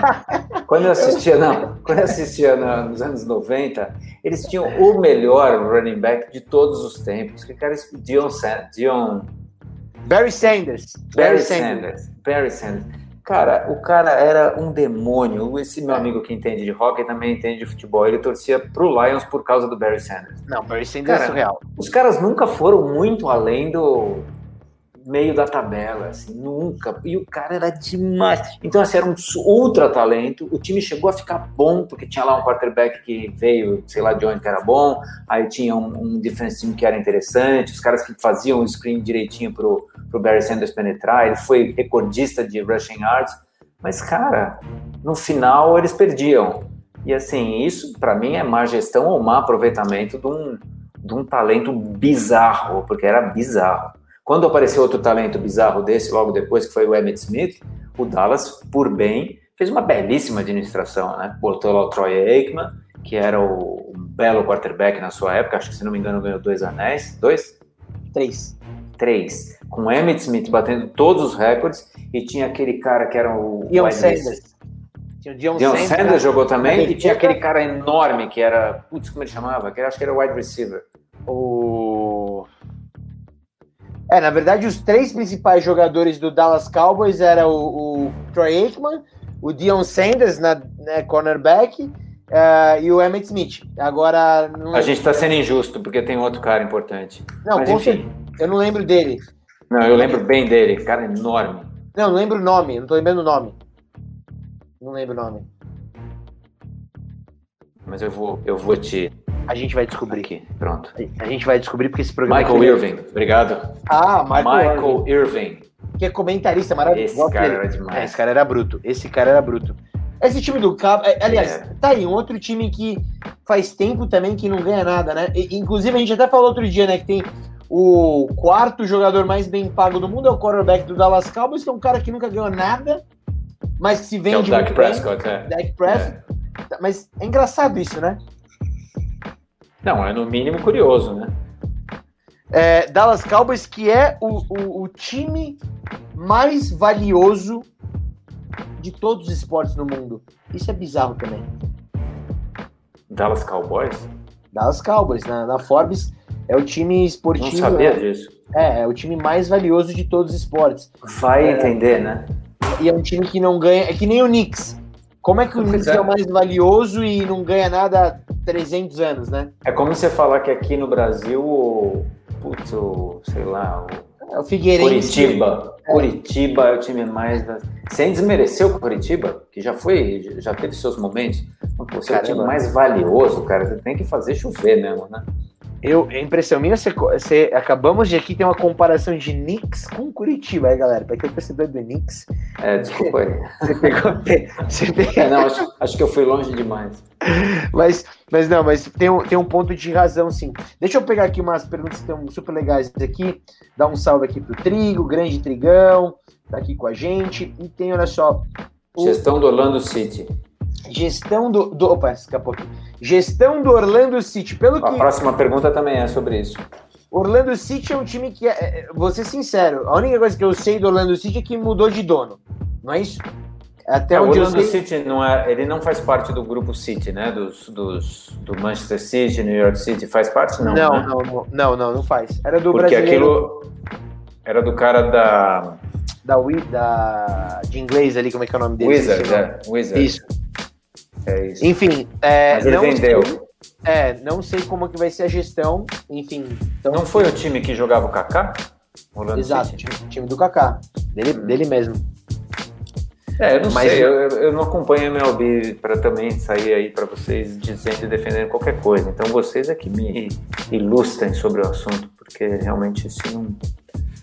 quando eu assistia, não, quando eu assistia nos anos 90, eles tinham o melhor running back de todos os tempos. Que cara, Dion, Dion Barry Sanders. Barry, Barry Sanders. Sanders. Barry Sanders. Cara, o cara era um demônio. Esse meu amigo que entende de hockey também entende de futebol. Ele torcia pro Lions por causa do Barry Sanders. Não, Barry Sanders cara, é surreal. Os caras nunca foram muito além do meio da tabela, assim, nunca. E o cara era demais. Então, assim, era um ultra talento. O time chegou a ficar bom, porque tinha lá um quarterback que veio, sei lá de onde que era bom, aí tinha um, um defense team que era interessante, os caras que faziam o screen direitinho pro, pro Barry Sanders penetrar, ele foi recordista de rushing yards, mas, cara, no final eles perdiam. E, assim, isso para mim é má gestão ou má aproveitamento de um, de um talento bizarro, porque era bizarro. Quando apareceu outro talento bizarro desse, logo depois, que foi o Emmett Smith, o Dallas, por bem, fez uma belíssima administração, né? Botou lá o Troy Aikman, que era o, um belo quarterback na sua época, acho que se não me engano ganhou dois anéis. Dois? Três. Três. Com Emmett Smith batendo todos os recordes e tinha aquele cara que era o. Dion Sanders. Tinha o Dion, Dion Sanders, Sanders jogou também e tinha aquele cara enorme que era. Putz, como ele chamava? Que acho que era wide receiver. O. É, na verdade, os três principais jogadores do Dallas Cowboys eram o, o Troy Aikman, o Dion Sanders, na né, cornerback, uh, e o Emmett Smith. Agora. Não... A gente está sendo injusto, porque tem outro cara importante. Não, Mas, enfim. eu não lembro dele. Não, eu lembro bem dele, cara enorme. Não, não lembro o nome, não tô lembrando o nome. Não lembro o nome. Mas eu vou, eu vou te a gente vai descobrir. Aqui, pronto. A gente vai descobrir porque esse programa. Michael Irving, obrigado. Ah, Michael, Michael Irving. Irving. Que é comentarista maravilhoso. Esse cara era demais. É, esse cara era bruto. Esse cara era bruto. Esse time do Cabo, é, aliás, é. tá aí, um outro time que faz tempo também que não ganha nada, né? E, inclusive, a gente até falou outro dia, né, que tem o quarto jogador mais bem pago do mundo, é o quarterback do Dallas Cowboys, que é um cara que nunca ganhou nada, mas que se vende que é o Dak Prescott, bem. É. Dak Prescott. É. Mas é engraçado isso, né? Não, é no mínimo curioso, né? É, Dallas Cowboys, que é o, o, o, time mais valioso de todos os esportes no mundo. Isso é bizarro também. Dallas Cowboys? Dallas Cowboys, na, na Forbes é o time esportivo. Não sabia disso. É, é o time mais valioso de todos os esportes. Vai é, entender, né? E é um time que não ganha. É que nem o Knicks. Como é que o Knicks é. é o mais valioso e não ganha nada 300 anos, né? É como você falar que aqui no Brasil, o, putz, o, sei lá, o, é o Figueirense. Curitiba. É. Curitiba é o time mais. Sem desmerecer o Curitiba, que já foi, já teve seus momentos. Você é o time mais valioso, cara. Você tem que fazer chover mesmo, né? Eu, a impressão minha, você, você, acabamos de aqui ter uma comparação de Knicks com Curitiba, aí, galera. Pra quem é torcedor do Knicks. É, desculpa aí. Você pegou. Você pegou... É, não, acho, acho que eu fui longe demais. Mas, mas não, mas tem um, tem um ponto de razão, sim. Deixa eu pegar aqui umas perguntas que estão super legais aqui. Dar um salve aqui pro Trigo, grande Trigão, tá aqui com a gente. E tem, olha só. O... Gestão do Orlando City. Gestão do, do. Opa, escapou aqui. Gestão do Orlando City. Pelo a que... próxima pergunta também é sobre isso. Orlando City é um time que, é, é, vou ser sincero, a única coisa que eu sei do Orlando City é que mudou de dono, não é isso? Até é, onde o Orlando sei... City não é, ele não faz parte do grupo City, né? Dos, dos do Manchester City, New York City, faz parte não? Não, né? não, não, não, não faz. Era do Porque brasileiro. aquilo era do cara da da, da de inglês ali, como é que é o nome dele? Wizard, é, Wizard. Isso. É isso. Enfim, é, Mas ele não vendeu. Sei, é, não sei como que vai ser a gestão, enfim. Então, não foi o time que jogava o Kaká? Exato, time, time, do Kaká, dele, hum. dele mesmo. É, eu não Mas, sei, eu, eu não acompanho a MLB para também sair aí para vocês dizendo e defendendo qualquer coisa. Então vocês é que me ilustrem sobre o assunto, porque realmente isso não.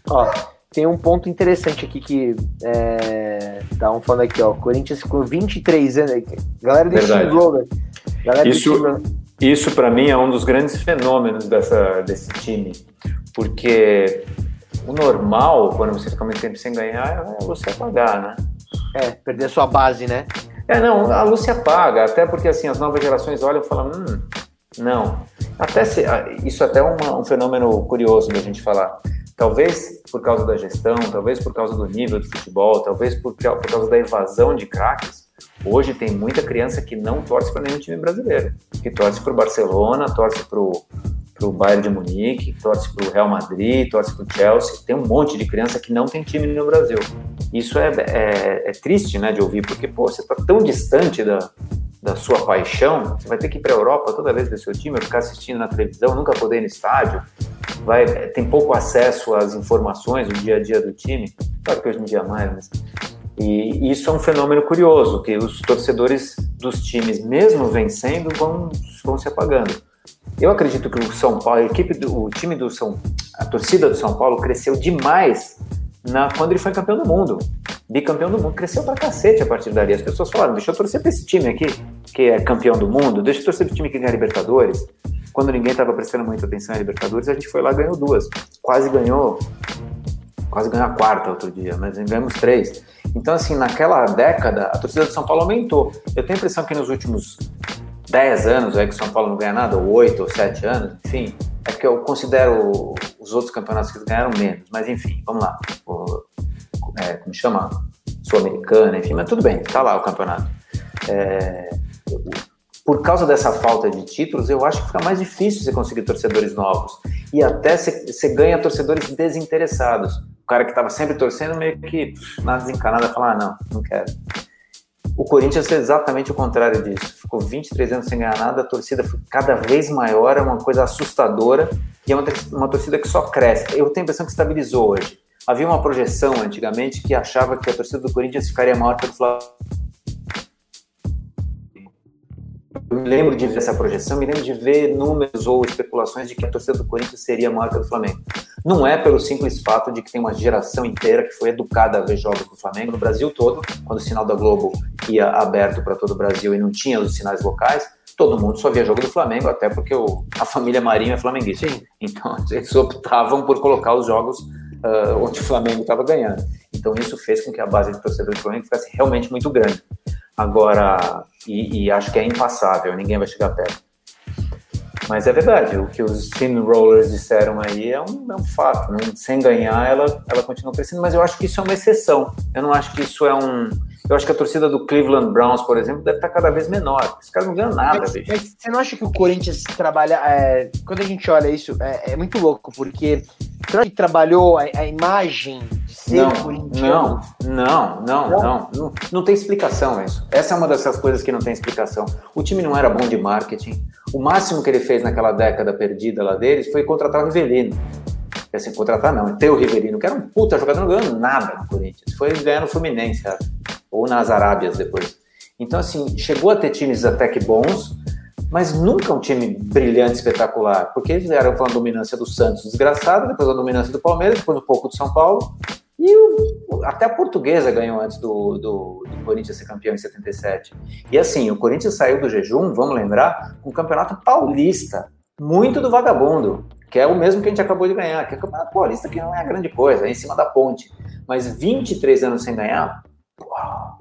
Ó, tem um ponto interessante aqui que é, tá um falando aqui, ó. Corinthians com 23 anos. Galera do Steve Roller. Galera isso, isso para mim é um dos grandes fenômenos dessa, desse time. Porque o normal, quando você fica muito tempo sem ganhar, é você apagar, né? É, perder sua base, né? É, não, a luz se apaga, até porque assim, as novas gerações olham e falam, hum, não. Até se, ah, isso até é uma, um fenômeno curioso da gente falar. Talvez por causa da gestão, talvez por causa do nível do futebol, talvez por, por causa da evasão de craques. Hoje tem muita criança que não torce para nenhum time brasileiro, que torce para o Barcelona, torce para o Bayern de Munique, torce para o Real Madrid, torce para o Chelsea. Tem um monte de criança que não tem time no Brasil. Isso é, é, é triste, né, de ouvir, porque pô, você está tão distante da, da sua paixão, você vai ter que ir para a Europa toda vez ver seu time, ficar assistindo na televisão, nunca poder ir no estádio, vai tem pouco acesso às informações do dia a dia do time, claro que hoje em dia mais, mas e isso é um fenômeno curioso, que os torcedores dos times, mesmo vencendo, vão, vão se apagando. Eu acredito que o São Paulo, a equipe do, o time do São, a torcida do São Paulo cresceu demais na, quando ele foi campeão do mundo. Bicampeão do mundo. Cresceu pra cacete a partir dali. As pessoas falaram: deixa eu torcer pra esse time aqui, que é campeão do mundo, deixa eu torcer pro time que ganha a Libertadores. Quando ninguém estava prestando muita atenção em Libertadores, a gente foi lá e ganhou duas. Quase ganhou. Quase ganhou a quarta outro dia, mas ganhamos três. Então, assim, naquela década, a torcida do São Paulo aumentou. Eu tenho a impressão que nos últimos 10 anos, é que o São Paulo não ganha nada, ou 8 ou 7 anos, enfim, é que eu considero os outros campeonatos que ganharam menos, mas enfim, vamos lá. O, é, como chama? Sul-Americana, enfim, mas tudo bem, tá lá o campeonato. É, por causa dessa falta de títulos, eu acho que fica mais difícil você conseguir torcedores novos. E até você ganha torcedores desinteressados. O cara que estava sempre torcendo, meio que na desencanada, falar: ah, não, não quero. O Corinthians fez exatamente o contrário disso. Ficou 23 anos sem ganhar nada, a torcida foi cada vez maior, é uma coisa assustadora e é uma, uma torcida que só cresce. Eu tenho a impressão que estabilizou hoje. Havia uma projeção antigamente que achava que a torcida do Corinthians ficaria maior que do Flamengo. Eu me lembro de ver essa projeção, me lembro de ver números ou especulações de que a torcida do Corinthians seria maior que a do Flamengo. Não é pelo simples fato de que tem uma geração inteira que foi educada a ver jogos do Flamengo no Brasil todo, quando o sinal da Globo ia aberto para todo o Brasil e não tinha os sinais locais, todo mundo só via jogo do Flamengo, até porque o, a família Marinho é flamenguista. Sim. Então eles optavam por colocar os jogos uh, onde o Flamengo estava ganhando. Então isso fez com que a base de torcedores do Flamengo ficasse realmente muito grande. Agora, e, e acho que é impassável, ninguém vai chegar perto. Mas é verdade, o que os steamrollers disseram aí é um, é um fato. Né? Sem ganhar, ela, ela continua crescendo, mas eu acho que isso é uma exceção. Eu não acho que isso é um. Eu acho que a torcida do Cleveland Browns, por exemplo, deve estar cada vez menor. Os caras não ganham nada, mas, bicho. Mas você não acha que o Corinthians trabalha. É, quando a gente olha isso, é, é muito louco, porque que trabalhou a, a imagem de ser não, corintiano? Não, não, não, não, não, não. tem explicação isso. Essa é uma dessas coisas que não tem explicação. O time não era bom de marketing. O máximo que ele fez naquela década perdida lá deles foi contratar o Rivelino. Assim, contratar não, ter o Rivelino, que era um puta jogador, não ganhou nada no Corinthians. Foi ganhar no Fluminense, ou nas Arábias depois. Então, assim, chegou a ter times até que bons, mas nunca um time brilhante, espetacular, porque eles eram com a dominância do Santos desgraçado, depois a dominância do Palmeiras, depois um pouco do São Paulo, e o, até a portuguesa ganhou antes do, do, do, Corinthians ser campeão em 77. E assim, o Corinthians saiu do jejum, vamos lembrar, com o Campeonato Paulista, muito do vagabundo, que é o mesmo que a gente acabou de ganhar, que é o Campeonato Paulista, que não é a grande coisa, é em cima da ponte. Mas 23 anos sem ganhar,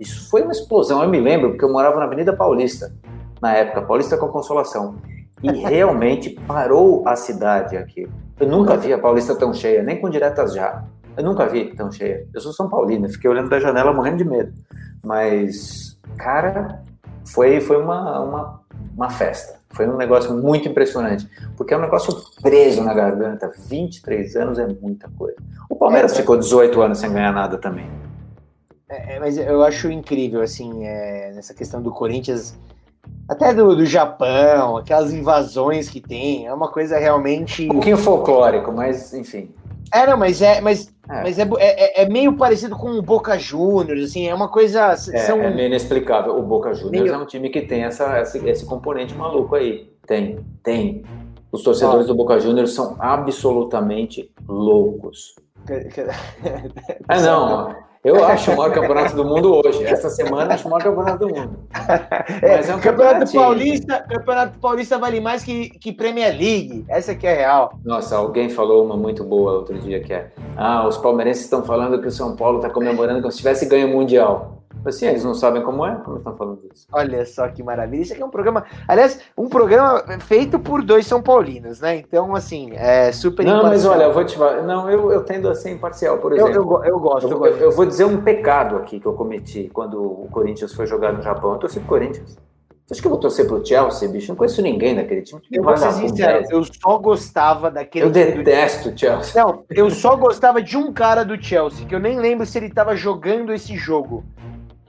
isso foi uma explosão. Eu me lembro, porque eu morava na Avenida Paulista, na época, Paulista com Consolação. E realmente parou a cidade aqui. Eu nunca vi a Paulista tão cheia, nem com diretas já. Eu nunca vi tão cheia. Eu sou São Paulino, fiquei olhando da janela morrendo de medo. Mas, cara, foi, foi uma, uma, uma festa. Foi um negócio muito impressionante. Porque é um negócio preso na garganta. 23 anos é muita coisa. O Palmeiras é, ficou 18 anos sem ganhar nada também. É, é, mas eu acho incrível, assim, é, nessa questão do Corinthians até do, do Japão, aquelas invasões que tem, é uma coisa realmente. Um pouquinho folclórico, mas enfim. É, não, mas é, mas, é. mas é, é, é meio parecido com o Boca Juniors, assim, é uma coisa. É, são... é meio inexplicável. O Boca Juniors meio... é um time que tem essa, esse, esse componente maluco aí. Tem, tem. Os torcedores do Boca Juniors são absolutamente loucos. ah, não. Eu acho o maior campeonato do mundo hoje. Essa semana acho o maior campeonato do mundo. É, Mas é um campeonato paulista, campeonato paulista vale mais que, que Premier League. Essa que é real. Nossa, alguém falou uma muito boa outro dia que é: ah, os palmeirenses estão falando que o São Paulo está comemorando como se tivesse ganho o mundial. Assim, eles não sabem como é, como estão falando isso. Olha só que maravilha. Isso aqui é um programa, aliás, um programa feito por dois São Paulinos, né? Então, assim, é super Não, mas olha, eu vou te falar. Não, eu, eu tendo a ser imparcial, por exemplo. Eu, eu, eu gosto, eu, eu, gosto. eu vou dizer um pecado aqui que eu cometi quando o Corinthians foi jogar no Japão. Eu torci pro Corinthians. Você acha que eu vou torcer pro Chelsea, bicho? Não conheço ninguém daquele time. Eu vou ser sincero, eu só gostava daquele. Eu detesto o Chelsea. Não, eu só gostava de um cara do Chelsea, que eu nem lembro se ele tava jogando esse jogo.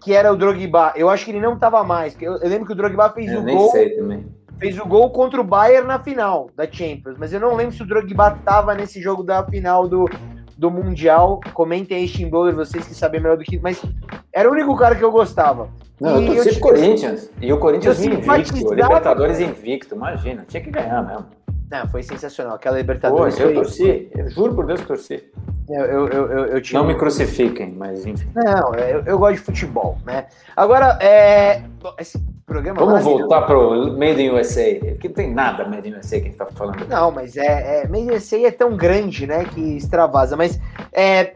Que era o Drogba. Eu acho que ele não tava mais. Eu, eu lembro que o Drogba fez eu o nem gol. Sei também. Fez o gol contra o Bayern na final da Champions. Mas eu não lembro se o Drogba tava nesse jogo da final do, do Mundial. Comentem aí, Steamboller, vocês que sabem melhor do que. Mas era o único cara que eu gostava. Não, E eu torci pro Corinthians. E o Corinthians invicto. Libertadores invicto, imagina. Tinha que ganhar mesmo. Não, foi sensacional. Aquela Pô, Libertadores. eu foi- torci. Eu juro por Deus que torci. Eu, eu, eu, eu, tinha Não um- me crucifiquem, mas enfim. Não, eu, eu gosto de futebol, né? Agora, é. Esse programa. Vamos maravilhoso. voltar pro Made in USA. Que não tem nada Made in USA que a gente tá falando. Não, mas é. é meio esse aí é tão grande, né? Que extravasa. Mas. É,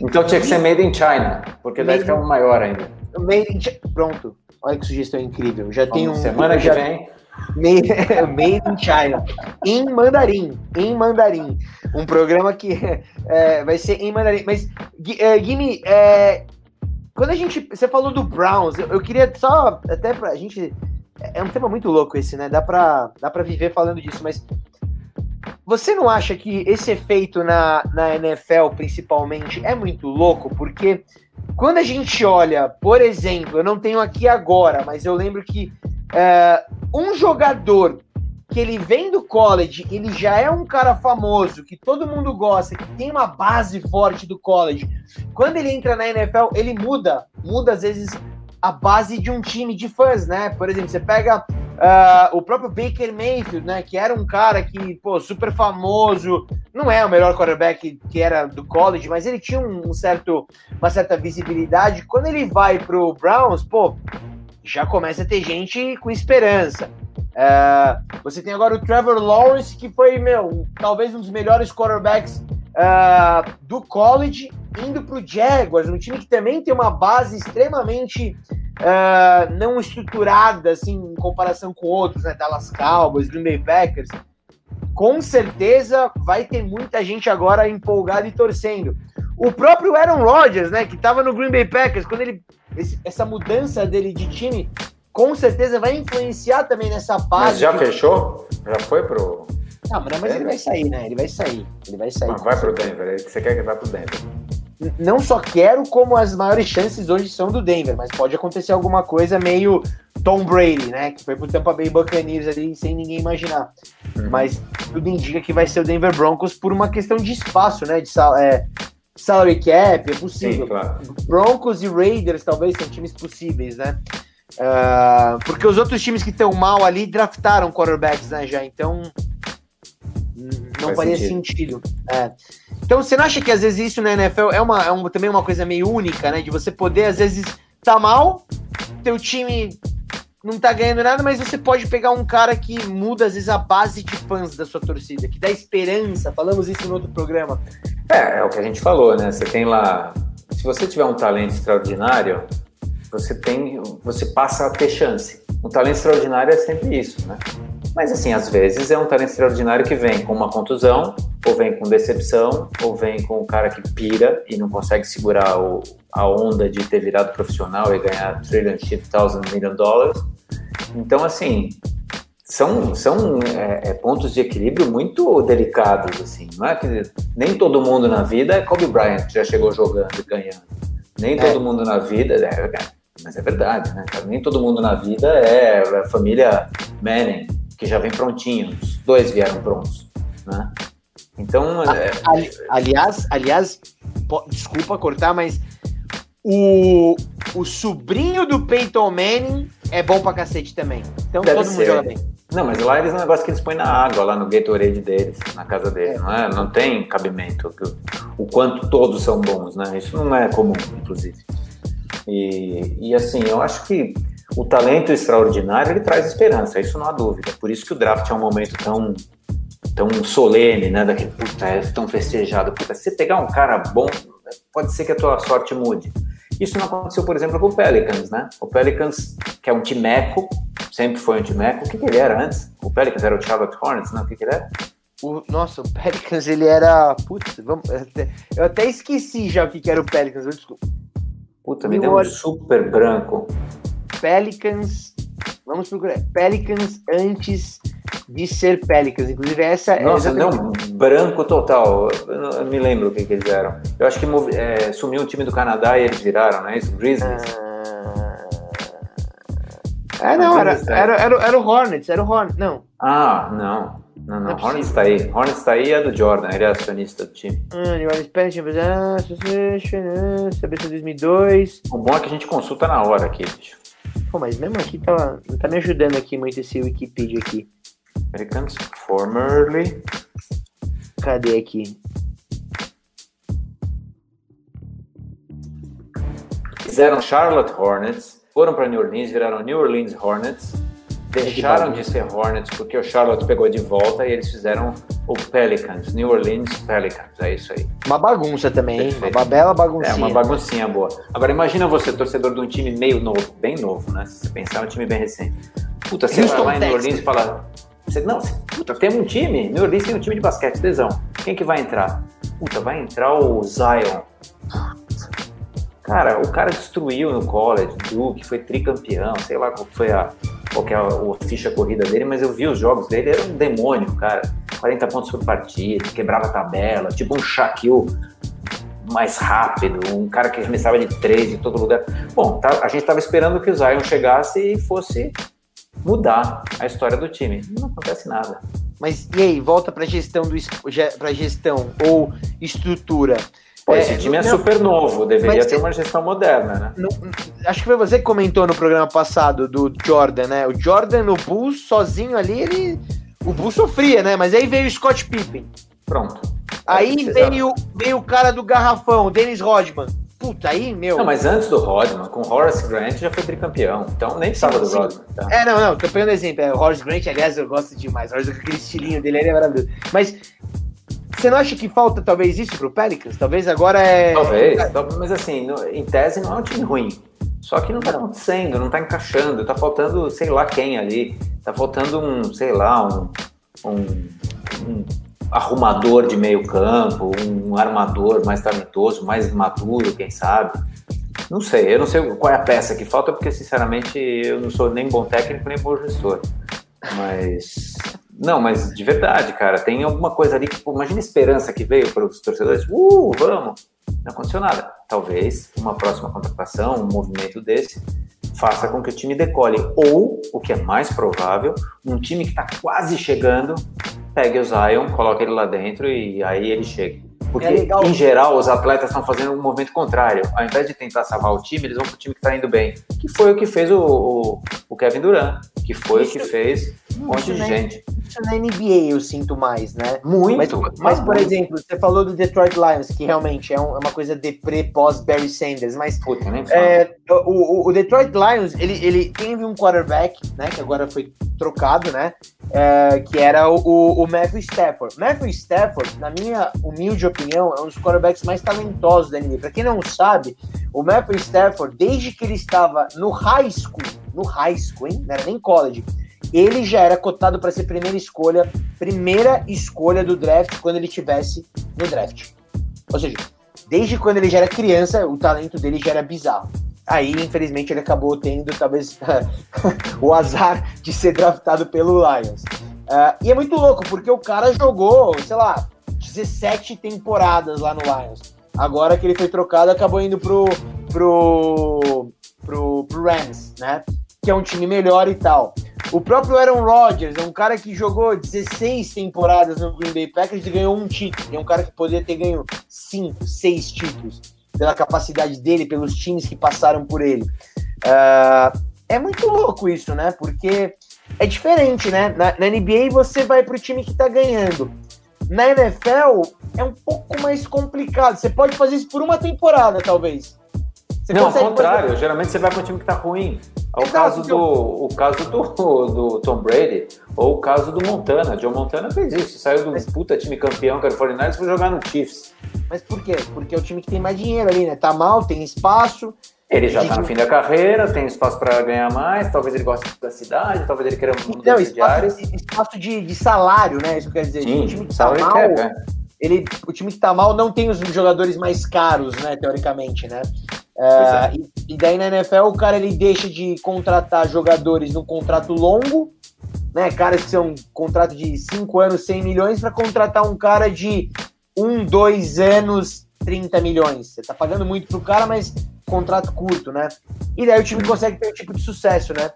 Então tinha que ser Made in China, porque Made fica maior ainda. Made in Chi- Pronto. Olha que sugestão incrível. Já tem um. Vamos, semana que já- vem. Made, in China. Em mandarim. Em mandarim. Um programa que é, vai ser em mandarim. Mas, é, Guime, é, quando a gente. Você falou do Browns, eu, eu queria só. Até pra gente. É um tema muito louco esse, né? Dá pra, dá pra viver falando disso, mas. Você não acha que esse efeito na, na NFL, principalmente, é muito louco? Porque quando a gente olha, por exemplo, eu não tenho aqui agora, mas eu lembro que é, um jogador que ele vem do college, ele já é um cara famoso, que todo mundo gosta, que tem uma base forte do college. Quando ele entra na NFL, ele muda, muda às vezes a base de um time de fãs, né? Por exemplo, você pega ah, o próprio Baker Mayfield, né? Que era um cara que, pô, super famoso, não é o melhor quarterback que era do college, mas ele tinha um, um certo, uma certa visibilidade. Quando ele vai pro Browns, pô, já começa a ter gente com esperança. É, você tem agora o Trevor Lawrence, que foi, meu, talvez um dos melhores quarterbacks é, do college, indo para o Jaguars, um time que também tem uma base extremamente é, não estruturada, assim, em comparação com outros, né? Dallas Cowboys, Green Bay Packers. Com certeza vai ter muita gente agora empolgada e torcendo. O próprio Aaron Rodgers, né, que estava no Green Bay Packers, quando ele esse- essa mudança dele de time, com certeza vai influenciar também nessa base. Mas já que- fechou? Já foi pro. Não, mas, mas ele vai sair, né? Ele vai sair. Ele vai sair. Ah, vai pro Denver. é Você quer que vá pro Denver. Não só quero, como as maiores chances hoje são do Denver, mas pode acontecer alguma coisa meio Tom Brady, né? Que foi pro Tampa Bay Buccaneers ali sem ninguém imaginar. Uhum. Mas tudo indica que vai ser o Denver Broncos por uma questão de espaço, né? De sal, é, salary cap, é possível. Sim, claro. Broncos e Raiders talvez são times possíveis, né? Ah, porque os outros times que estão mal ali draftaram quarterbacks, né? Já, então n- não Faz faria sentido. sentido. É. Então você não acha que às vezes isso na NFL é, uma, é uma- também uma coisa meio única, né? De você poder, às vezes, tá mal, teu time não tá ganhando nada, mas você pode pegar um cara que muda, às vezes, a base de fãs da sua torcida, que dá esperança. Falamos isso no outro programa. É, é o que a gente falou, né? Você tem lá. Se você tiver um talento extraordinário, você tem. Você passa a ter chance. Um talento extraordinário é sempre isso, né? Mas assim, às vezes é um talento extraordinário que vem com uma contusão, ou vem com decepção, ou vem com o cara que pira e não consegue segurar o- a onda de ter virado profissional e ganhar trillion shit thousand million dollars. Então, assim, são, são é, é, pontos de equilíbrio muito delicados, assim. Não é que nem todo mundo na vida é Kobe Bryant, já chegou jogando e ganhando. Nem É. todo mundo na vida, é, mas é verdade, né? Nem todo mundo na vida é a família Manning, que já vem prontinho. Os dois vieram prontos, né? Então, é, Ali- aliás, aliás, desculpa cortar, mas o, o sobrinho do Peyton Manning é bom pra cacete também. Então Deve todo mundo ser. joga bem. Não, mas lá eles é um negócio que eles põem na água, lá no Gatorade deles, na casa deles, não é? Não tem cabimento o, o quanto todos são bons, né? Isso não é comum, inclusive. E, e assim, eu acho que o talento extraordinário ele traz esperança, isso não há dúvida. Por isso que o draft é um momento tão tão solene, né? Daquele puta, é tão festejado. Puta, se você pegar um cara bom, pode ser que a tua sorte mude. Isso não aconteceu, por exemplo, com o Pelicans, né? O Pelicans, que é um timeco, sempre foi um timeco. O que, que ele era antes? O Pelicans era o Charlotte Hornets, não? O que, que ele era? O, nossa, o Pelicans, ele era. Putz, vamos, eu até esqueci já o que, que era o Pelicans, desculpa. Puta, me deu um super branco. Pelicans. Vamos procurar. Pelicans antes de ser Pelicans. Inclusive, essa é Nossa, é exatamente... não, branco total. Eu não me lembro o que, que eles eram. Eu acho que é, sumiu um time do Canadá e eles viraram, né? Isso, Grizzlies. Ah, é, não, era, era, era, era, o Hornets, era o Hornets, não. Ah, não. Não, não, não é Hornets tá aí. Hornets tá aí é do Jordan, ele é acionista do time. Ah, New Orleans Pelicans, cabeça 2002. O bom é que a gente consulta na hora aqui, bicho. Pô, mas mesmo aqui tá, não tá me ajudando aqui muito esse Wikipedia aqui. Americans formerly. Cadê aqui? Fizeram Charlotte Hornets, foram para New Orleans, viraram New Orleans Hornets, deixaram de ser Hornets porque o Charlotte pegou de volta e eles fizeram o Pelicans, New Orleans Pelicans, é isso aí. Uma bagunça também, hein? Uma bela baguncinha. É, uma baguncinha boa. Agora imagina você, torcedor de um time meio novo, bem novo, né? Se você pensar, é um time bem recente. Puta, você vai lá em New Orleans e fala, você, não, você, puta, tem um time, New Orleans tem um time de basquete, tesão. Quem que vai entrar? Puta, vai entrar o Zion. Cara, o cara destruiu no college, Duke, foi tricampeão, sei lá qual foi a, qual é a, a ficha corrida dele, mas eu vi os jogos dele, era um demônio, cara. 40 pontos por partida, quebrava a tabela, tipo um Shaquille mais rápido, um cara que arremessava de três em todo lugar. Bom, tá, a gente estava esperando que o Zion chegasse e fosse mudar a história do time. Não acontece nada. Mas e aí, volta para gestão do para gestão ou estrutura. Pô, esse é, time é não, super novo, deveria ter uma gestão moderna, né? Não, acho que foi você que comentou no programa passado do Jordan, né? O Jordan no Bulls, sozinho ali, ele. O Bulls sofria, né? Mas aí veio o Scott Pippen. Pronto. Aí é, veio, veio o cara do garrafão, o Dennis Rodman. Puta, aí, meu. Não, mas antes do Rodman, com Horace Grant já foi tricampeão. Então nem precisava do Rodman. Tá? É, não, não, tô pegando exemplo. É, o Horace Grant, aliás, eu gosto demais. Horace, aquele estilinho dele ele é maravilhoso. Mas você não acha que falta talvez isso pro Pelicans? Talvez agora é. Talvez, mas assim, em tese não é um time ruim. Só que não tá acontecendo, não tá encaixando, tá faltando sei lá quem ali. Tá faltando um, sei lá, um, um, um arrumador de meio campo, um armador mais talentoso, mais maduro, quem sabe. Não sei, eu não sei qual é a peça que falta, porque sinceramente eu não sou nem bom técnico nem bom gestor. Mas. Não, mas de verdade, cara, tem alguma coisa ali que. imagina a esperança que veio para os torcedores. Uh, vamos! Não aconteceu nada. Talvez uma próxima contratação, um movimento desse, faça com que o time decole. Ou, o que é mais provável, um time que está quase chegando pegue o Zion, coloque ele lá dentro e aí ele chega. Porque, é em geral, os atletas estão fazendo um movimento contrário. Ao invés de tentar salvar o time, eles vão para o time que está indo bem. Que foi o que fez o, o, o Kevin Durant, que foi isso, o que fez um monte de gente. Isso na NBA eu sinto mais, né? Muito. Mas, mas por muito. exemplo, você falou do Detroit Lions, que realmente é, um, é uma coisa de pré-pós Barry Sanders, mas Puta, nem é, o, o, Detroit Lions, ele, ele teve um quarterback, né, que agora foi trocado, né, é, que era o, o Matthew Stafford. Matthew Stafford, na minha humilde opinião, é um dos quarterbacks mais talentosos da NBA. Para quem não sabe, o Matthew Stafford, desde que ele estava no high school, no high school, hein, não era nem college, ele já era cotado para ser primeira escolha, primeira escolha do draft quando ele tivesse no draft. Ou seja, desde quando ele já era criança, o talento dele já era bizarro. Aí, infelizmente, ele acabou tendo talvez o azar de ser draftado pelo Lions. Uh, e é muito louco, porque o cara jogou, sei lá, 17 temporadas lá no Lions. Agora que ele foi trocado, acabou indo pro, pro, pro, pro Rams, né? Que é um time melhor e tal. O próprio Aaron Rodgers é um cara que jogou 16 temporadas no Green Bay Packers e ganhou um título. É um cara que poderia ter ganho 5, 6 títulos pela capacidade dele, pelos times que passaram por ele. Uh, é muito louco isso, né? Porque é diferente, né? Na, na NBA você vai para o time que está ganhando. Na NFL é um pouco mais complicado. Você pode fazer isso por uma temporada, talvez. Você não, ao contrário, fazer... geralmente você vai para um time que está ruim. É o caso, do, o caso do, do Tom Brady, ou o caso do Montana. John Montana fez isso, saiu do Mas... puta time campeão, que era o 49 e foi jogar no Chiefs. Mas por quê? Porque é o time que tem mais dinheiro ali, né? Tá mal, tem espaço. Ele já está no fim da carreira, tem espaço para ganhar mais, talvez ele goste da cidade, talvez ele queira mudar Não, espaço, espaço de, de, salário, né? Isso quer dizer, Sim, o time que tá mal, né? ele, o time que tá mal não tem os jogadores mais caros, né, teoricamente, né? Uh, e, e, daí na NFL o cara ele deixa de contratar jogadores num contrato longo, né? Caras que são um contrato de 5 anos, 100 milhões, para contratar um cara de 1, 2 anos, 30 milhões. Você tá pagando muito pro cara, mas contrato curto, né? E daí o time consegue ter um tipo de sucesso, né?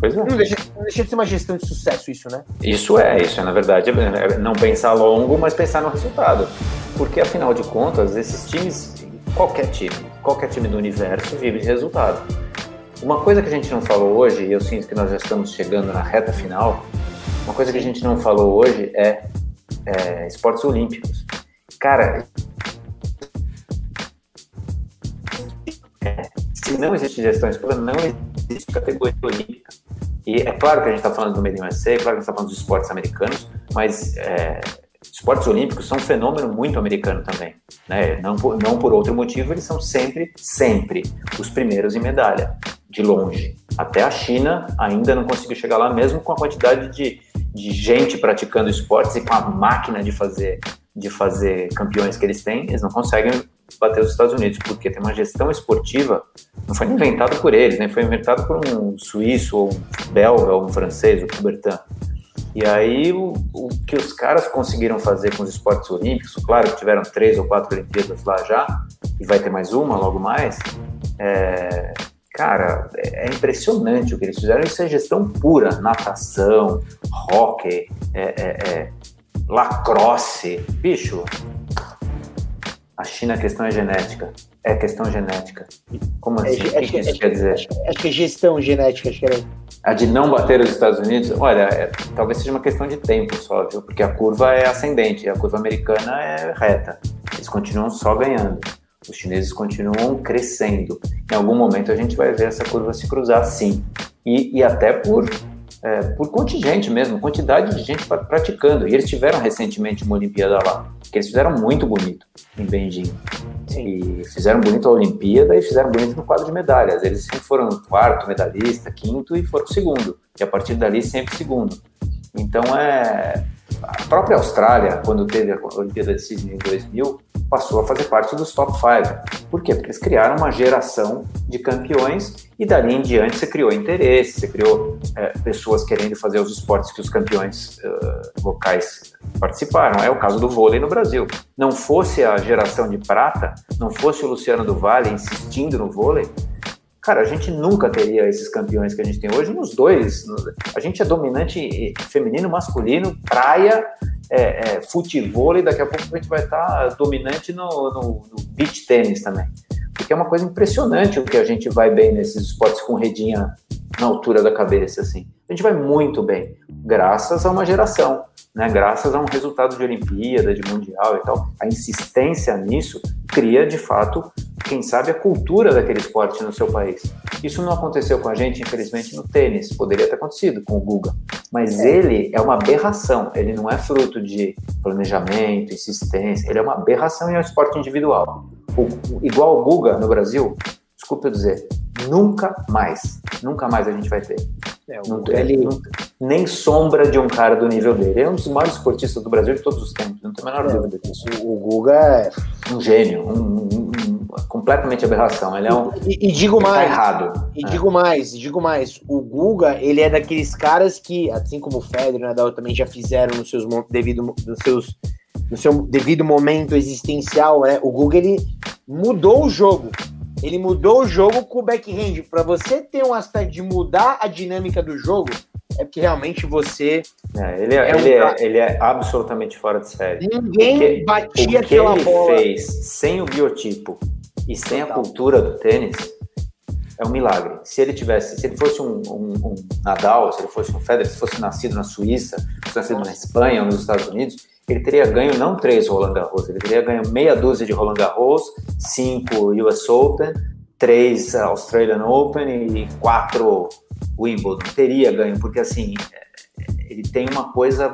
Pois é. Não deixa, não deixa de ser uma gestão de sucesso isso, né? Isso é, isso é, na verdade, é, é não pensar longo, mas pensar no resultado. Porque, afinal de contas, esses times, qualquer time, qualquer time do universo vive de resultado. Uma coisa que a gente não falou hoje, e eu sinto que nós já estamos chegando na reta final, uma coisa que a gente não falou hoje é, é esportes olímpicos. Cara, se não existe gestão esportiva, não existe categoria olímpica. E é claro que a gente está falando do Made in USA, é claro que a gente está falando dos esportes americanos, mas é, esportes olímpicos são um fenômeno muito americano também. Né? Não, por, não por outro motivo, eles são sempre, sempre os primeiros em medalha, de longe. Até a China ainda não conseguiu chegar lá, mesmo com a quantidade de, de gente praticando esportes e com a máquina de fazer, de fazer campeões que eles têm, eles não conseguem bater os Estados Unidos, porque tem uma gestão esportiva, não foi inventado por eles, né? foi inventado por um suíço, ou um belga, ou um francês, o Coubertin. E aí, o, o, que os caras conseguiram fazer com os esportes olímpicos, claro que tiveram três ou quatro Olimpíadas lá já, e vai ter mais uma logo mais, é, cara, é, é impressionante o que eles fizeram. Isso é gestão pura, natação, hockey, é, é, é lacrosse, bicho, a China a questão é genética. É questão genética. Como é, assim? É, o que, que isso quer dizer? Acho, acho, que é gestão genética, acho que era. A de não bater os Estados Unidos, olha, é, talvez seja uma questão de tempo só, viu? Porque a curva é ascendente, a curva americana é reta. Eles continuam só ganhando. Os chineses continuam crescendo. Em algum momento a gente vai ver essa curva se cruzar, sim. E, e até por é, por contingente mesmo, quantidade de gente praticando. E eles tiveram recentemente uma Olimpíada lá, que eles fizeram muito bonito em Beijing. E fizeram bonito a Olimpíada e fizeram bonito no quadro de medalhas. Eles sempre foram quarto medalhista, quinto e foram segundo. E a partir dali sempre segundo. Então é a própria Austrália, quando teve a Olimpíada de Sydney em 2000, passou a fazer parte dos top 5. Por quê? Porque eles criaram uma geração de campeões e dali em diante você criou interesse, você criou é, pessoas querendo fazer os esportes que os campeões uh, locais participaram. É o caso do vôlei no Brasil. Não fosse a geração de prata, não fosse o Luciano do Vale insistindo no vôlei, cara, a gente nunca teria esses campeões que a gente tem hoje nos dois. A gente é dominante feminino, masculino, praia, é, é, futebol e daqui a pouco a gente vai estar dominante no, no, no beach tênis também. Porque é uma coisa impressionante o que a gente vai bem nesses esportes com redinha na altura da cabeça, assim. A gente vai muito bem, graças a uma geração, né? Graças a um resultado de Olimpíada, de Mundial e tal. A insistência nisso cria, de fato, quem sabe, a cultura daquele esporte no seu país. Isso não aconteceu com a gente, infelizmente, no tênis. Poderia ter acontecido com o Guga. Mas é. ele é uma aberração. Ele não é fruto de planejamento, insistência. Ele é uma aberração e é um esporte individual. O, igual o Guga no Brasil, desculpa eu dizer, nunca mais, nunca mais a gente vai ter. É, não, ele, nem sombra de um cara do nível dele. Ele é um dos maiores esportistas do Brasil de todos os tempos, não tem a menor é, dúvida disso. O, o Guga é um gênio, um, um, completamente aberração. Ele é um. E, e digo tá mais. Tá errado. E é. digo mais, digo mais. O Guga, ele é daqueles caras que, assim como o Federer e o Nadal também já fizeram nos seus devido, nos seus no seu devido momento existencial, né? O Guga ele mudou o jogo. Ele mudou o jogo com o backhand. Para você ter um aspecto de mudar a dinâmica do jogo, é porque realmente você. É, ele, é, é, ele, um... é, ele é absolutamente fora de série. Ninguém porque, batia o que ele bola. fez sem o biotipo e sem Total. a cultura do tênis é um milagre. Se ele tivesse, se ele fosse um, um, um, Nadal, se ele fosse um Federer, se fosse nascido na Suíça, se fosse nascido na Espanha ou nos Estados Unidos, ele teria ganho não três Roland Garros, ele teria ganho meia dúzia de Roland Garros, cinco US Open, três Australian Open e quatro Wimbledon. Teria ganho, porque assim, ele tem uma coisa.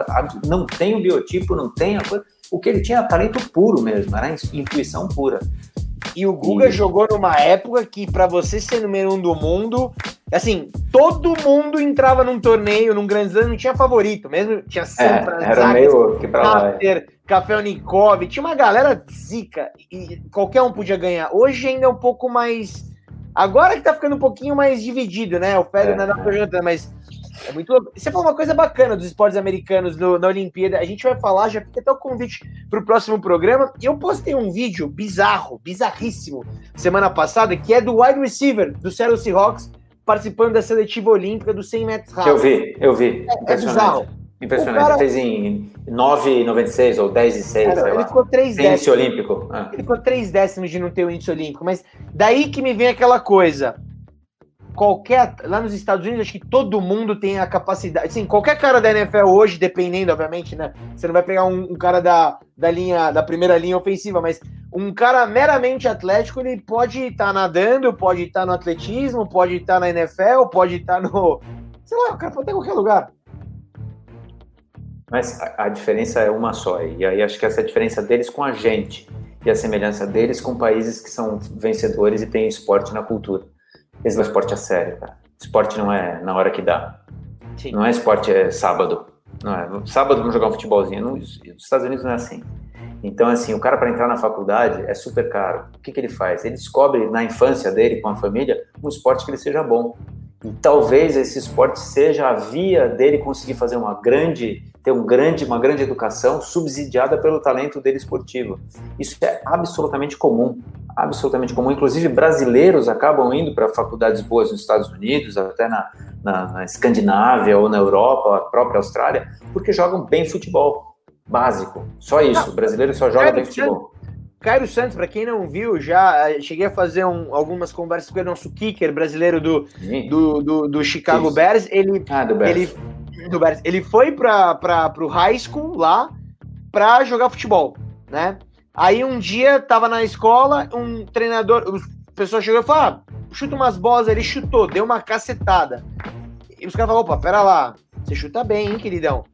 Não tem o biotipo, não tem a coisa. O que ele tinha era talento puro mesmo, era intuição pura. E o Guga e... jogou numa época que, para você ser número um do mundo, assim, todo mundo entrava num torneio, num Grand Slam, não tinha favorito, mesmo tinha sempre é, era meio que pra lá. É. Kafelnikov, tinha uma galera zica e qualquer um podia ganhar. Hoje ainda é um pouco mais. Agora que tá ficando um pouquinho mais dividido, né? O Federer é, não tá jogando, mas é muito Você falou uma coisa bacana dos esportes americanos no, na Olimpíada. A gente vai falar, já fica até o convite para o próximo programa. Eu postei um vídeo bizarro, bizarríssimo, semana passada, que é do wide receiver do Seattle Seahawks participando da seletiva olímpica do 100 metros rasos. Eu vi, eu vi. É, é bizarro. Impressionante. Cara... Fez em 9,96 ou 10 e 6, Cara, ele lá. ficou 3 décimos. Índice olímpico. Ah. Ele ficou 3 décimos de não ter o índice olímpico. Mas daí que me vem aquela coisa qualquer. Lá nos Estados Unidos, acho que todo mundo tem a capacidade. Assim, qualquer cara da NFL hoje, dependendo, obviamente, né? Você não vai pegar um, um cara da, da linha, da primeira linha ofensiva, mas um cara meramente atlético, ele pode estar tá nadando, pode estar tá no atletismo, pode estar tá na NFL, pode estar tá no. Sei lá, o cara pode estar em qualquer lugar. Mas a, a diferença é uma só, e aí acho que essa é a diferença deles com a gente, e a semelhança deles com países que são vencedores e têm esporte na cultura eles levam esporte a sério, cara. Esporte não é na hora que dá. Sim. Não é esporte, é sábado. Não é. Sábado vamos jogar um futebolzinho. Nos Estados Unidos não é assim. Então, assim, o cara para entrar na faculdade é super caro. O que, que ele faz? Ele descobre na infância dele, com a família, um esporte que ele seja bom. E talvez esse esporte seja a via dele conseguir fazer uma grande, ter um grande, uma grande educação subsidiada pelo talento dele esportivo. Isso é absolutamente comum, absolutamente comum. Inclusive brasileiros acabam indo para faculdades boas nos Estados Unidos, até na, na, na Escandinávia ou na Europa, a própria Austrália, porque jogam bem futebol básico. Só isso. O brasileiro só joga bem futebol. Cairo Santos, para quem não viu, já eh, cheguei a fazer um, algumas conversas com o nosso kicker brasileiro do, do, do, do, Chicago Isso. Bears. Ele, ah, do Bears. Ele, do Bears. ele foi para o high school lá para jogar futebol, né? Aí um dia tava na escola, um treinador, o pessoal chegou e falou: ah, chuta umas bolas, ele chutou, deu uma cacetada. E os caras falaram: opa, pera lá, você chuta bem, hein, queridão?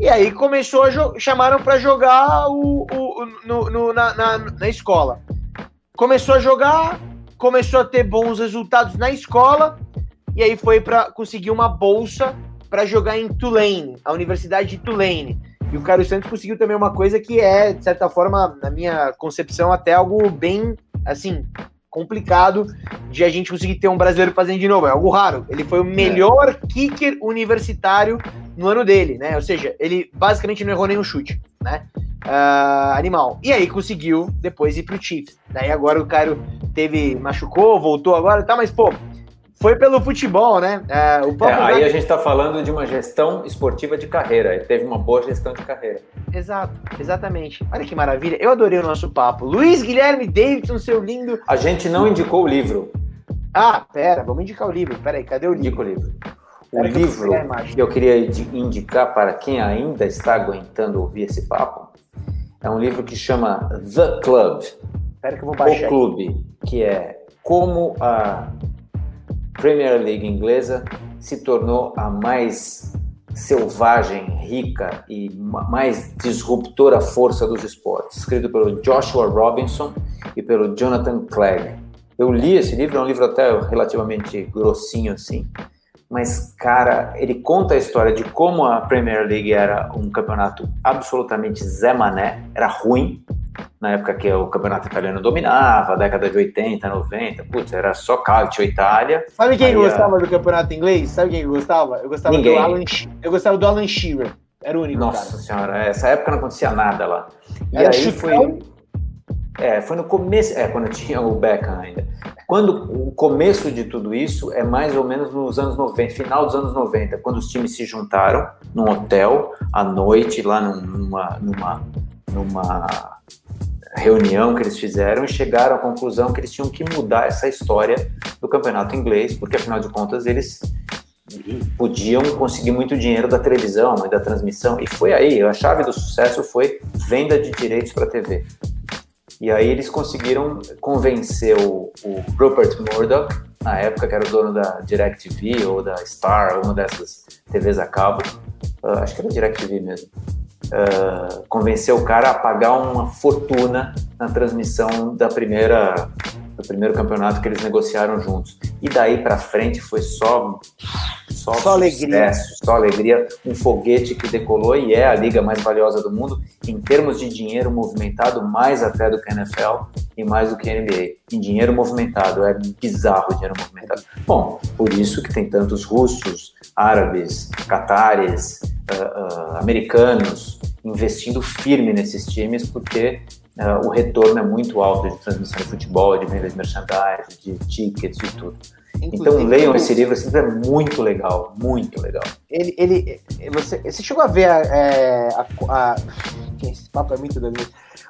E aí começou a chamaram para jogar o, o, no, no na, na, na, escola. Começou a jogar, começou a ter bons resultados na escola e aí foi para conseguir uma bolsa para jogar em Tulane, a Universidade de Tulane. E o Carlos Santos conseguiu também uma coisa que é, de certa forma, na minha concepção, até algo bem, assim, complicado de a gente conseguir ter um brasileiro fazendo de novo. É algo raro. Ele foi o melhor é. kicker universitário no ano dele, né? Ou seja, ele basicamente não errou nenhum chute, né? Uh, animal. E aí conseguiu depois ir pro Chiefs. Daí agora o Cairo teve, machucou, voltou agora, tá, mas pô, foi pelo futebol, né? Uh, é, aí a gente tá falando de uma gestão esportiva de carreira. Ele teve uma boa gestão de carreira. Exato, exatamente. Olha que maravilha. Eu adorei o nosso papo. Luiz Guilherme Davidson, seu lindo. A gente não indicou o livro. Ah, pera, vamos indicar o livro. Pera aí, cadê o livro? Indica o livro. O livro que eu queria indicar para quem ainda está aguentando ouvir esse papo é um livro que chama The Club. Espera que eu vou baixar. O Clube, que é como a Premier League inglesa se tornou a mais selvagem, rica e mais disruptora força dos esportes, escrito pelo Joshua Robinson e pelo Jonathan Clegg. Eu li esse livro, é um livro até relativamente grossinho assim, mas, cara, ele conta a história de como a Premier League era um campeonato absolutamente Zé Mané, era ruim, na época que o campeonato italiano dominava, década de 80, 90, putz, era só Calcio Itália. Sabe quem gostava a... do campeonato inglês? Sabe quem gostava? Eu gostava Ninguém. do Alan, eu gostava do Alan Shearer. Era o único Nossa cara. senhora, essa época não acontecia nada lá. E era aí foi é, foi no começo, é, quando tinha o Beckham ainda. Quando o começo de tudo isso é mais ou menos nos anos 90, final dos anos 90, quando os times se juntaram num hotel à noite, lá numa, numa, numa reunião que eles fizeram e chegaram à conclusão que eles tinham que mudar essa história do campeonato inglês, porque afinal de contas eles podiam conseguir muito dinheiro da televisão e da transmissão. E foi aí, a chave do sucesso foi venda de direitos para TV. E aí eles conseguiram convencer o, o Rupert Murdoch, na época que era o dono da DirecTV ou da Star, uma dessas TVs a cabo, uh, acho que era DirecTV mesmo, uh, convencer o cara a pagar uma fortuna na transmissão da primeira do primeiro campeonato que eles negociaram juntos. E daí para frente foi só só, só alegria, só alegria, um foguete que decolou e é a liga mais valiosa do mundo em termos de dinheiro movimentado, mais até do que a NFL e mais do que a NBA. Em dinheiro movimentado, é bizarro o dinheiro movimentado. Bom, por isso que tem tantos russos, árabes, catares, uh, uh, americanos investindo firme nesses times, porque uh, o retorno é muito alto de transmissão de futebol, de venda de merchandise, de tickets e tudo. Inclusive, então leiam esse livro, esse livro é muito legal, muito legal. Ele, ele, você, você chegou a ver a, é, a, a, a esse papo é muito doido.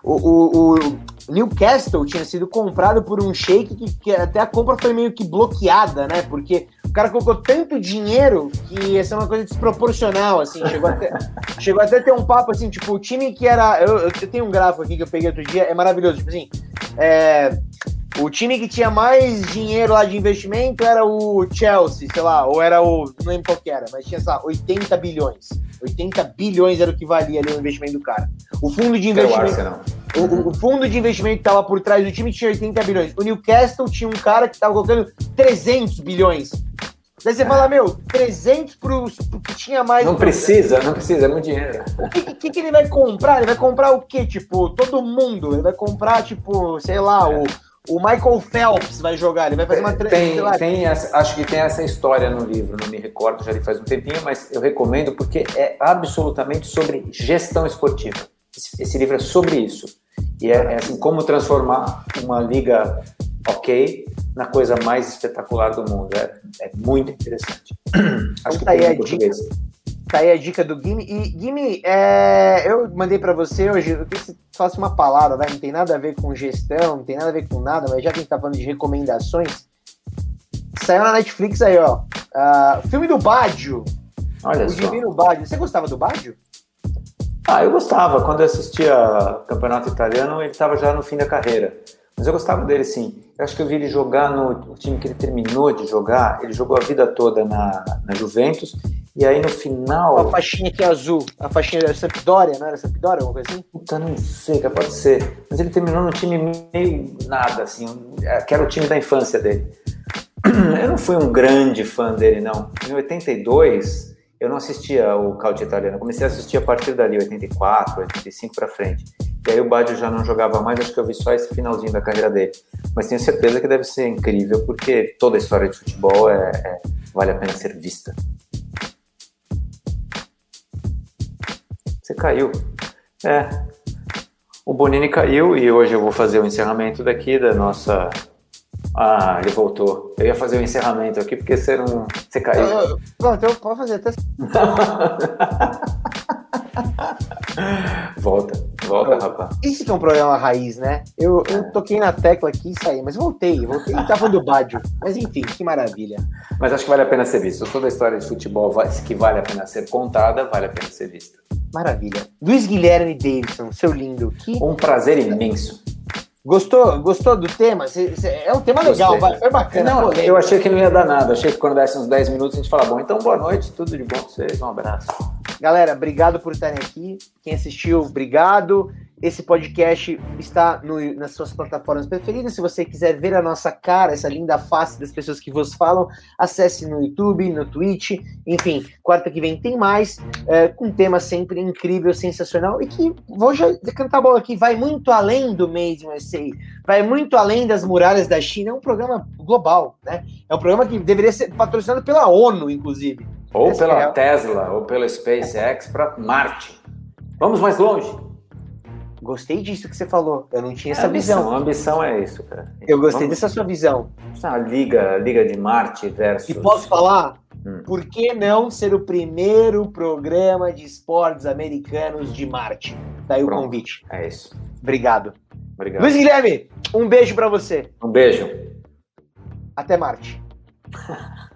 O, o, o, Newcastle tinha sido comprado por um shake que, que, até a compra foi meio que bloqueada, né? Porque o cara colocou tanto dinheiro que ia ser uma coisa desproporcional, assim. Chegou até, chegou até a ter um papo assim, tipo, o time que era. Eu, eu tenho um gráfico aqui que eu peguei outro dia, é maravilhoso. Tipo assim, é, o time que tinha mais dinheiro lá de investimento era o Chelsea, sei lá, ou era o. Não lembro qual que era, mas tinha, sei lá, 80 bilhões. 80 bilhões era o que valia ali o investimento do cara. O fundo de investimento. O, o, fundo de investimento que estava por trás do time tinha 80 bilhões. O Newcastle tinha um cara que estava colocando 300 bilhões. Daí você fala, meu, 300 pro, pro que tinha mais. Não precisa, não precisa, é muito dinheiro. O que, que, que, ele vai comprar? Ele vai comprar o quê? Tipo, todo mundo. Ele vai comprar, tipo, sei lá, é. o o Michael Phelps vai jogar, ele vai fazer uma tem, tem essa, Acho que tem essa história no livro, não me recordo, já li faz um tempinho, mas eu recomendo porque é absolutamente sobre gestão esportiva. Esse, esse livro é sobre isso. E é, é, assim, como transformar uma liga ok na coisa mais espetacular do mundo. É, é muito interessante. Acho então, que tá tem aí a dica. Tá aí a dica do Gimme. E, Gimme, é, eu mandei para você hoje, eu queria que você faça uma palavra, vai, não tem nada a ver com gestão, não tem nada a ver com nada, mas já que a gente tá falando de recomendações, saiu na Netflix aí, ó. Uh, filme do Bádio. Olha o só. Divino Bádio. Você gostava do Bádio? Ah, eu gostava. Quando eu assistia Campeonato Italiano, ele estava já no fim da carreira. Mas eu gostava dele sim. Eu acho que eu vi ele jogar no time que ele terminou de jogar. Ele jogou a vida toda na, na Juventus e aí no final. A faixinha aqui azul, a faixinha da Sampdoria, não era Sampdoria, alguma coisa assim? Puta, não sei, pode ser. Mas ele terminou no time meio nada, assim, é, que era o time da infância dele. Eu não fui um grande fã dele, não. Em 82, eu não assistia o Calcio Italiano. Comecei a assistir a partir dali, 84, 85 para frente. E aí o Baggio já não jogava mais, acho que eu vi só esse finalzinho da carreira dele. Mas tenho certeza que deve ser incrível, porque toda a história de futebol é, é vale a pena ser vista. Você caiu. É. O Bonini caiu e hoje eu vou fazer o encerramento daqui da nossa. Ah, ele voltou. Eu ia fazer o encerramento aqui porque você não. Você caiu. Pronto, eu posso fazer até. volta, volta, rapaz. Isso que é um problema raiz, né? Eu, eu toquei na tecla aqui e saí, mas voltei, voltei e tava do Bádio. Mas enfim, que maravilha. Mas acho que vale a pena ser visto. Toda a história de futebol que vale a pena ser contada, vale a pena ser vista. Maravilha. Luiz Guilherme Davidson, seu lindo. Que... Um prazer imenso. Gostou? Gostou do tema? Cê, cê, é um tema legal, foi bacana. Não, eu achei que não ia dar nada. Achei que quando desse uns 10 minutos a gente fala, bom, então boa noite, tudo de bom pra vocês, um abraço. Galera, obrigado por estarem aqui. Quem assistiu, obrigado. Esse podcast está no, nas suas plataformas preferidas. Se você quiser ver a nossa cara, essa linda face das pessoas que vos falam, acesse no YouTube, no Twitch. Enfim, quarta que vem tem mais, é, com um tema sempre incrível, sensacional. E que vou já cantar a bola aqui, vai muito além do Made in USA, vai muito além das muralhas da China. É um programa global, né? É um programa que deveria ser patrocinado pela ONU, inclusive. Ou pela é... Tesla, ou pela SpaceX para Marte. Vamos mais longe. Gostei disso que você falou. Eu não tinha essa ambição, visão. A ambição é isso, cara. Eu gostei Vamos... dessa sua visão. Essa liga, liga de Marte versus. E posso falar? Hum. Por que não ser o primeiro programa de esportes americanos de Marte? Daí Pronto. o convite. É isso. Obrigado. Obrigado. Luiz Guilherme, um beijo para você. Um beijo. Até Marte.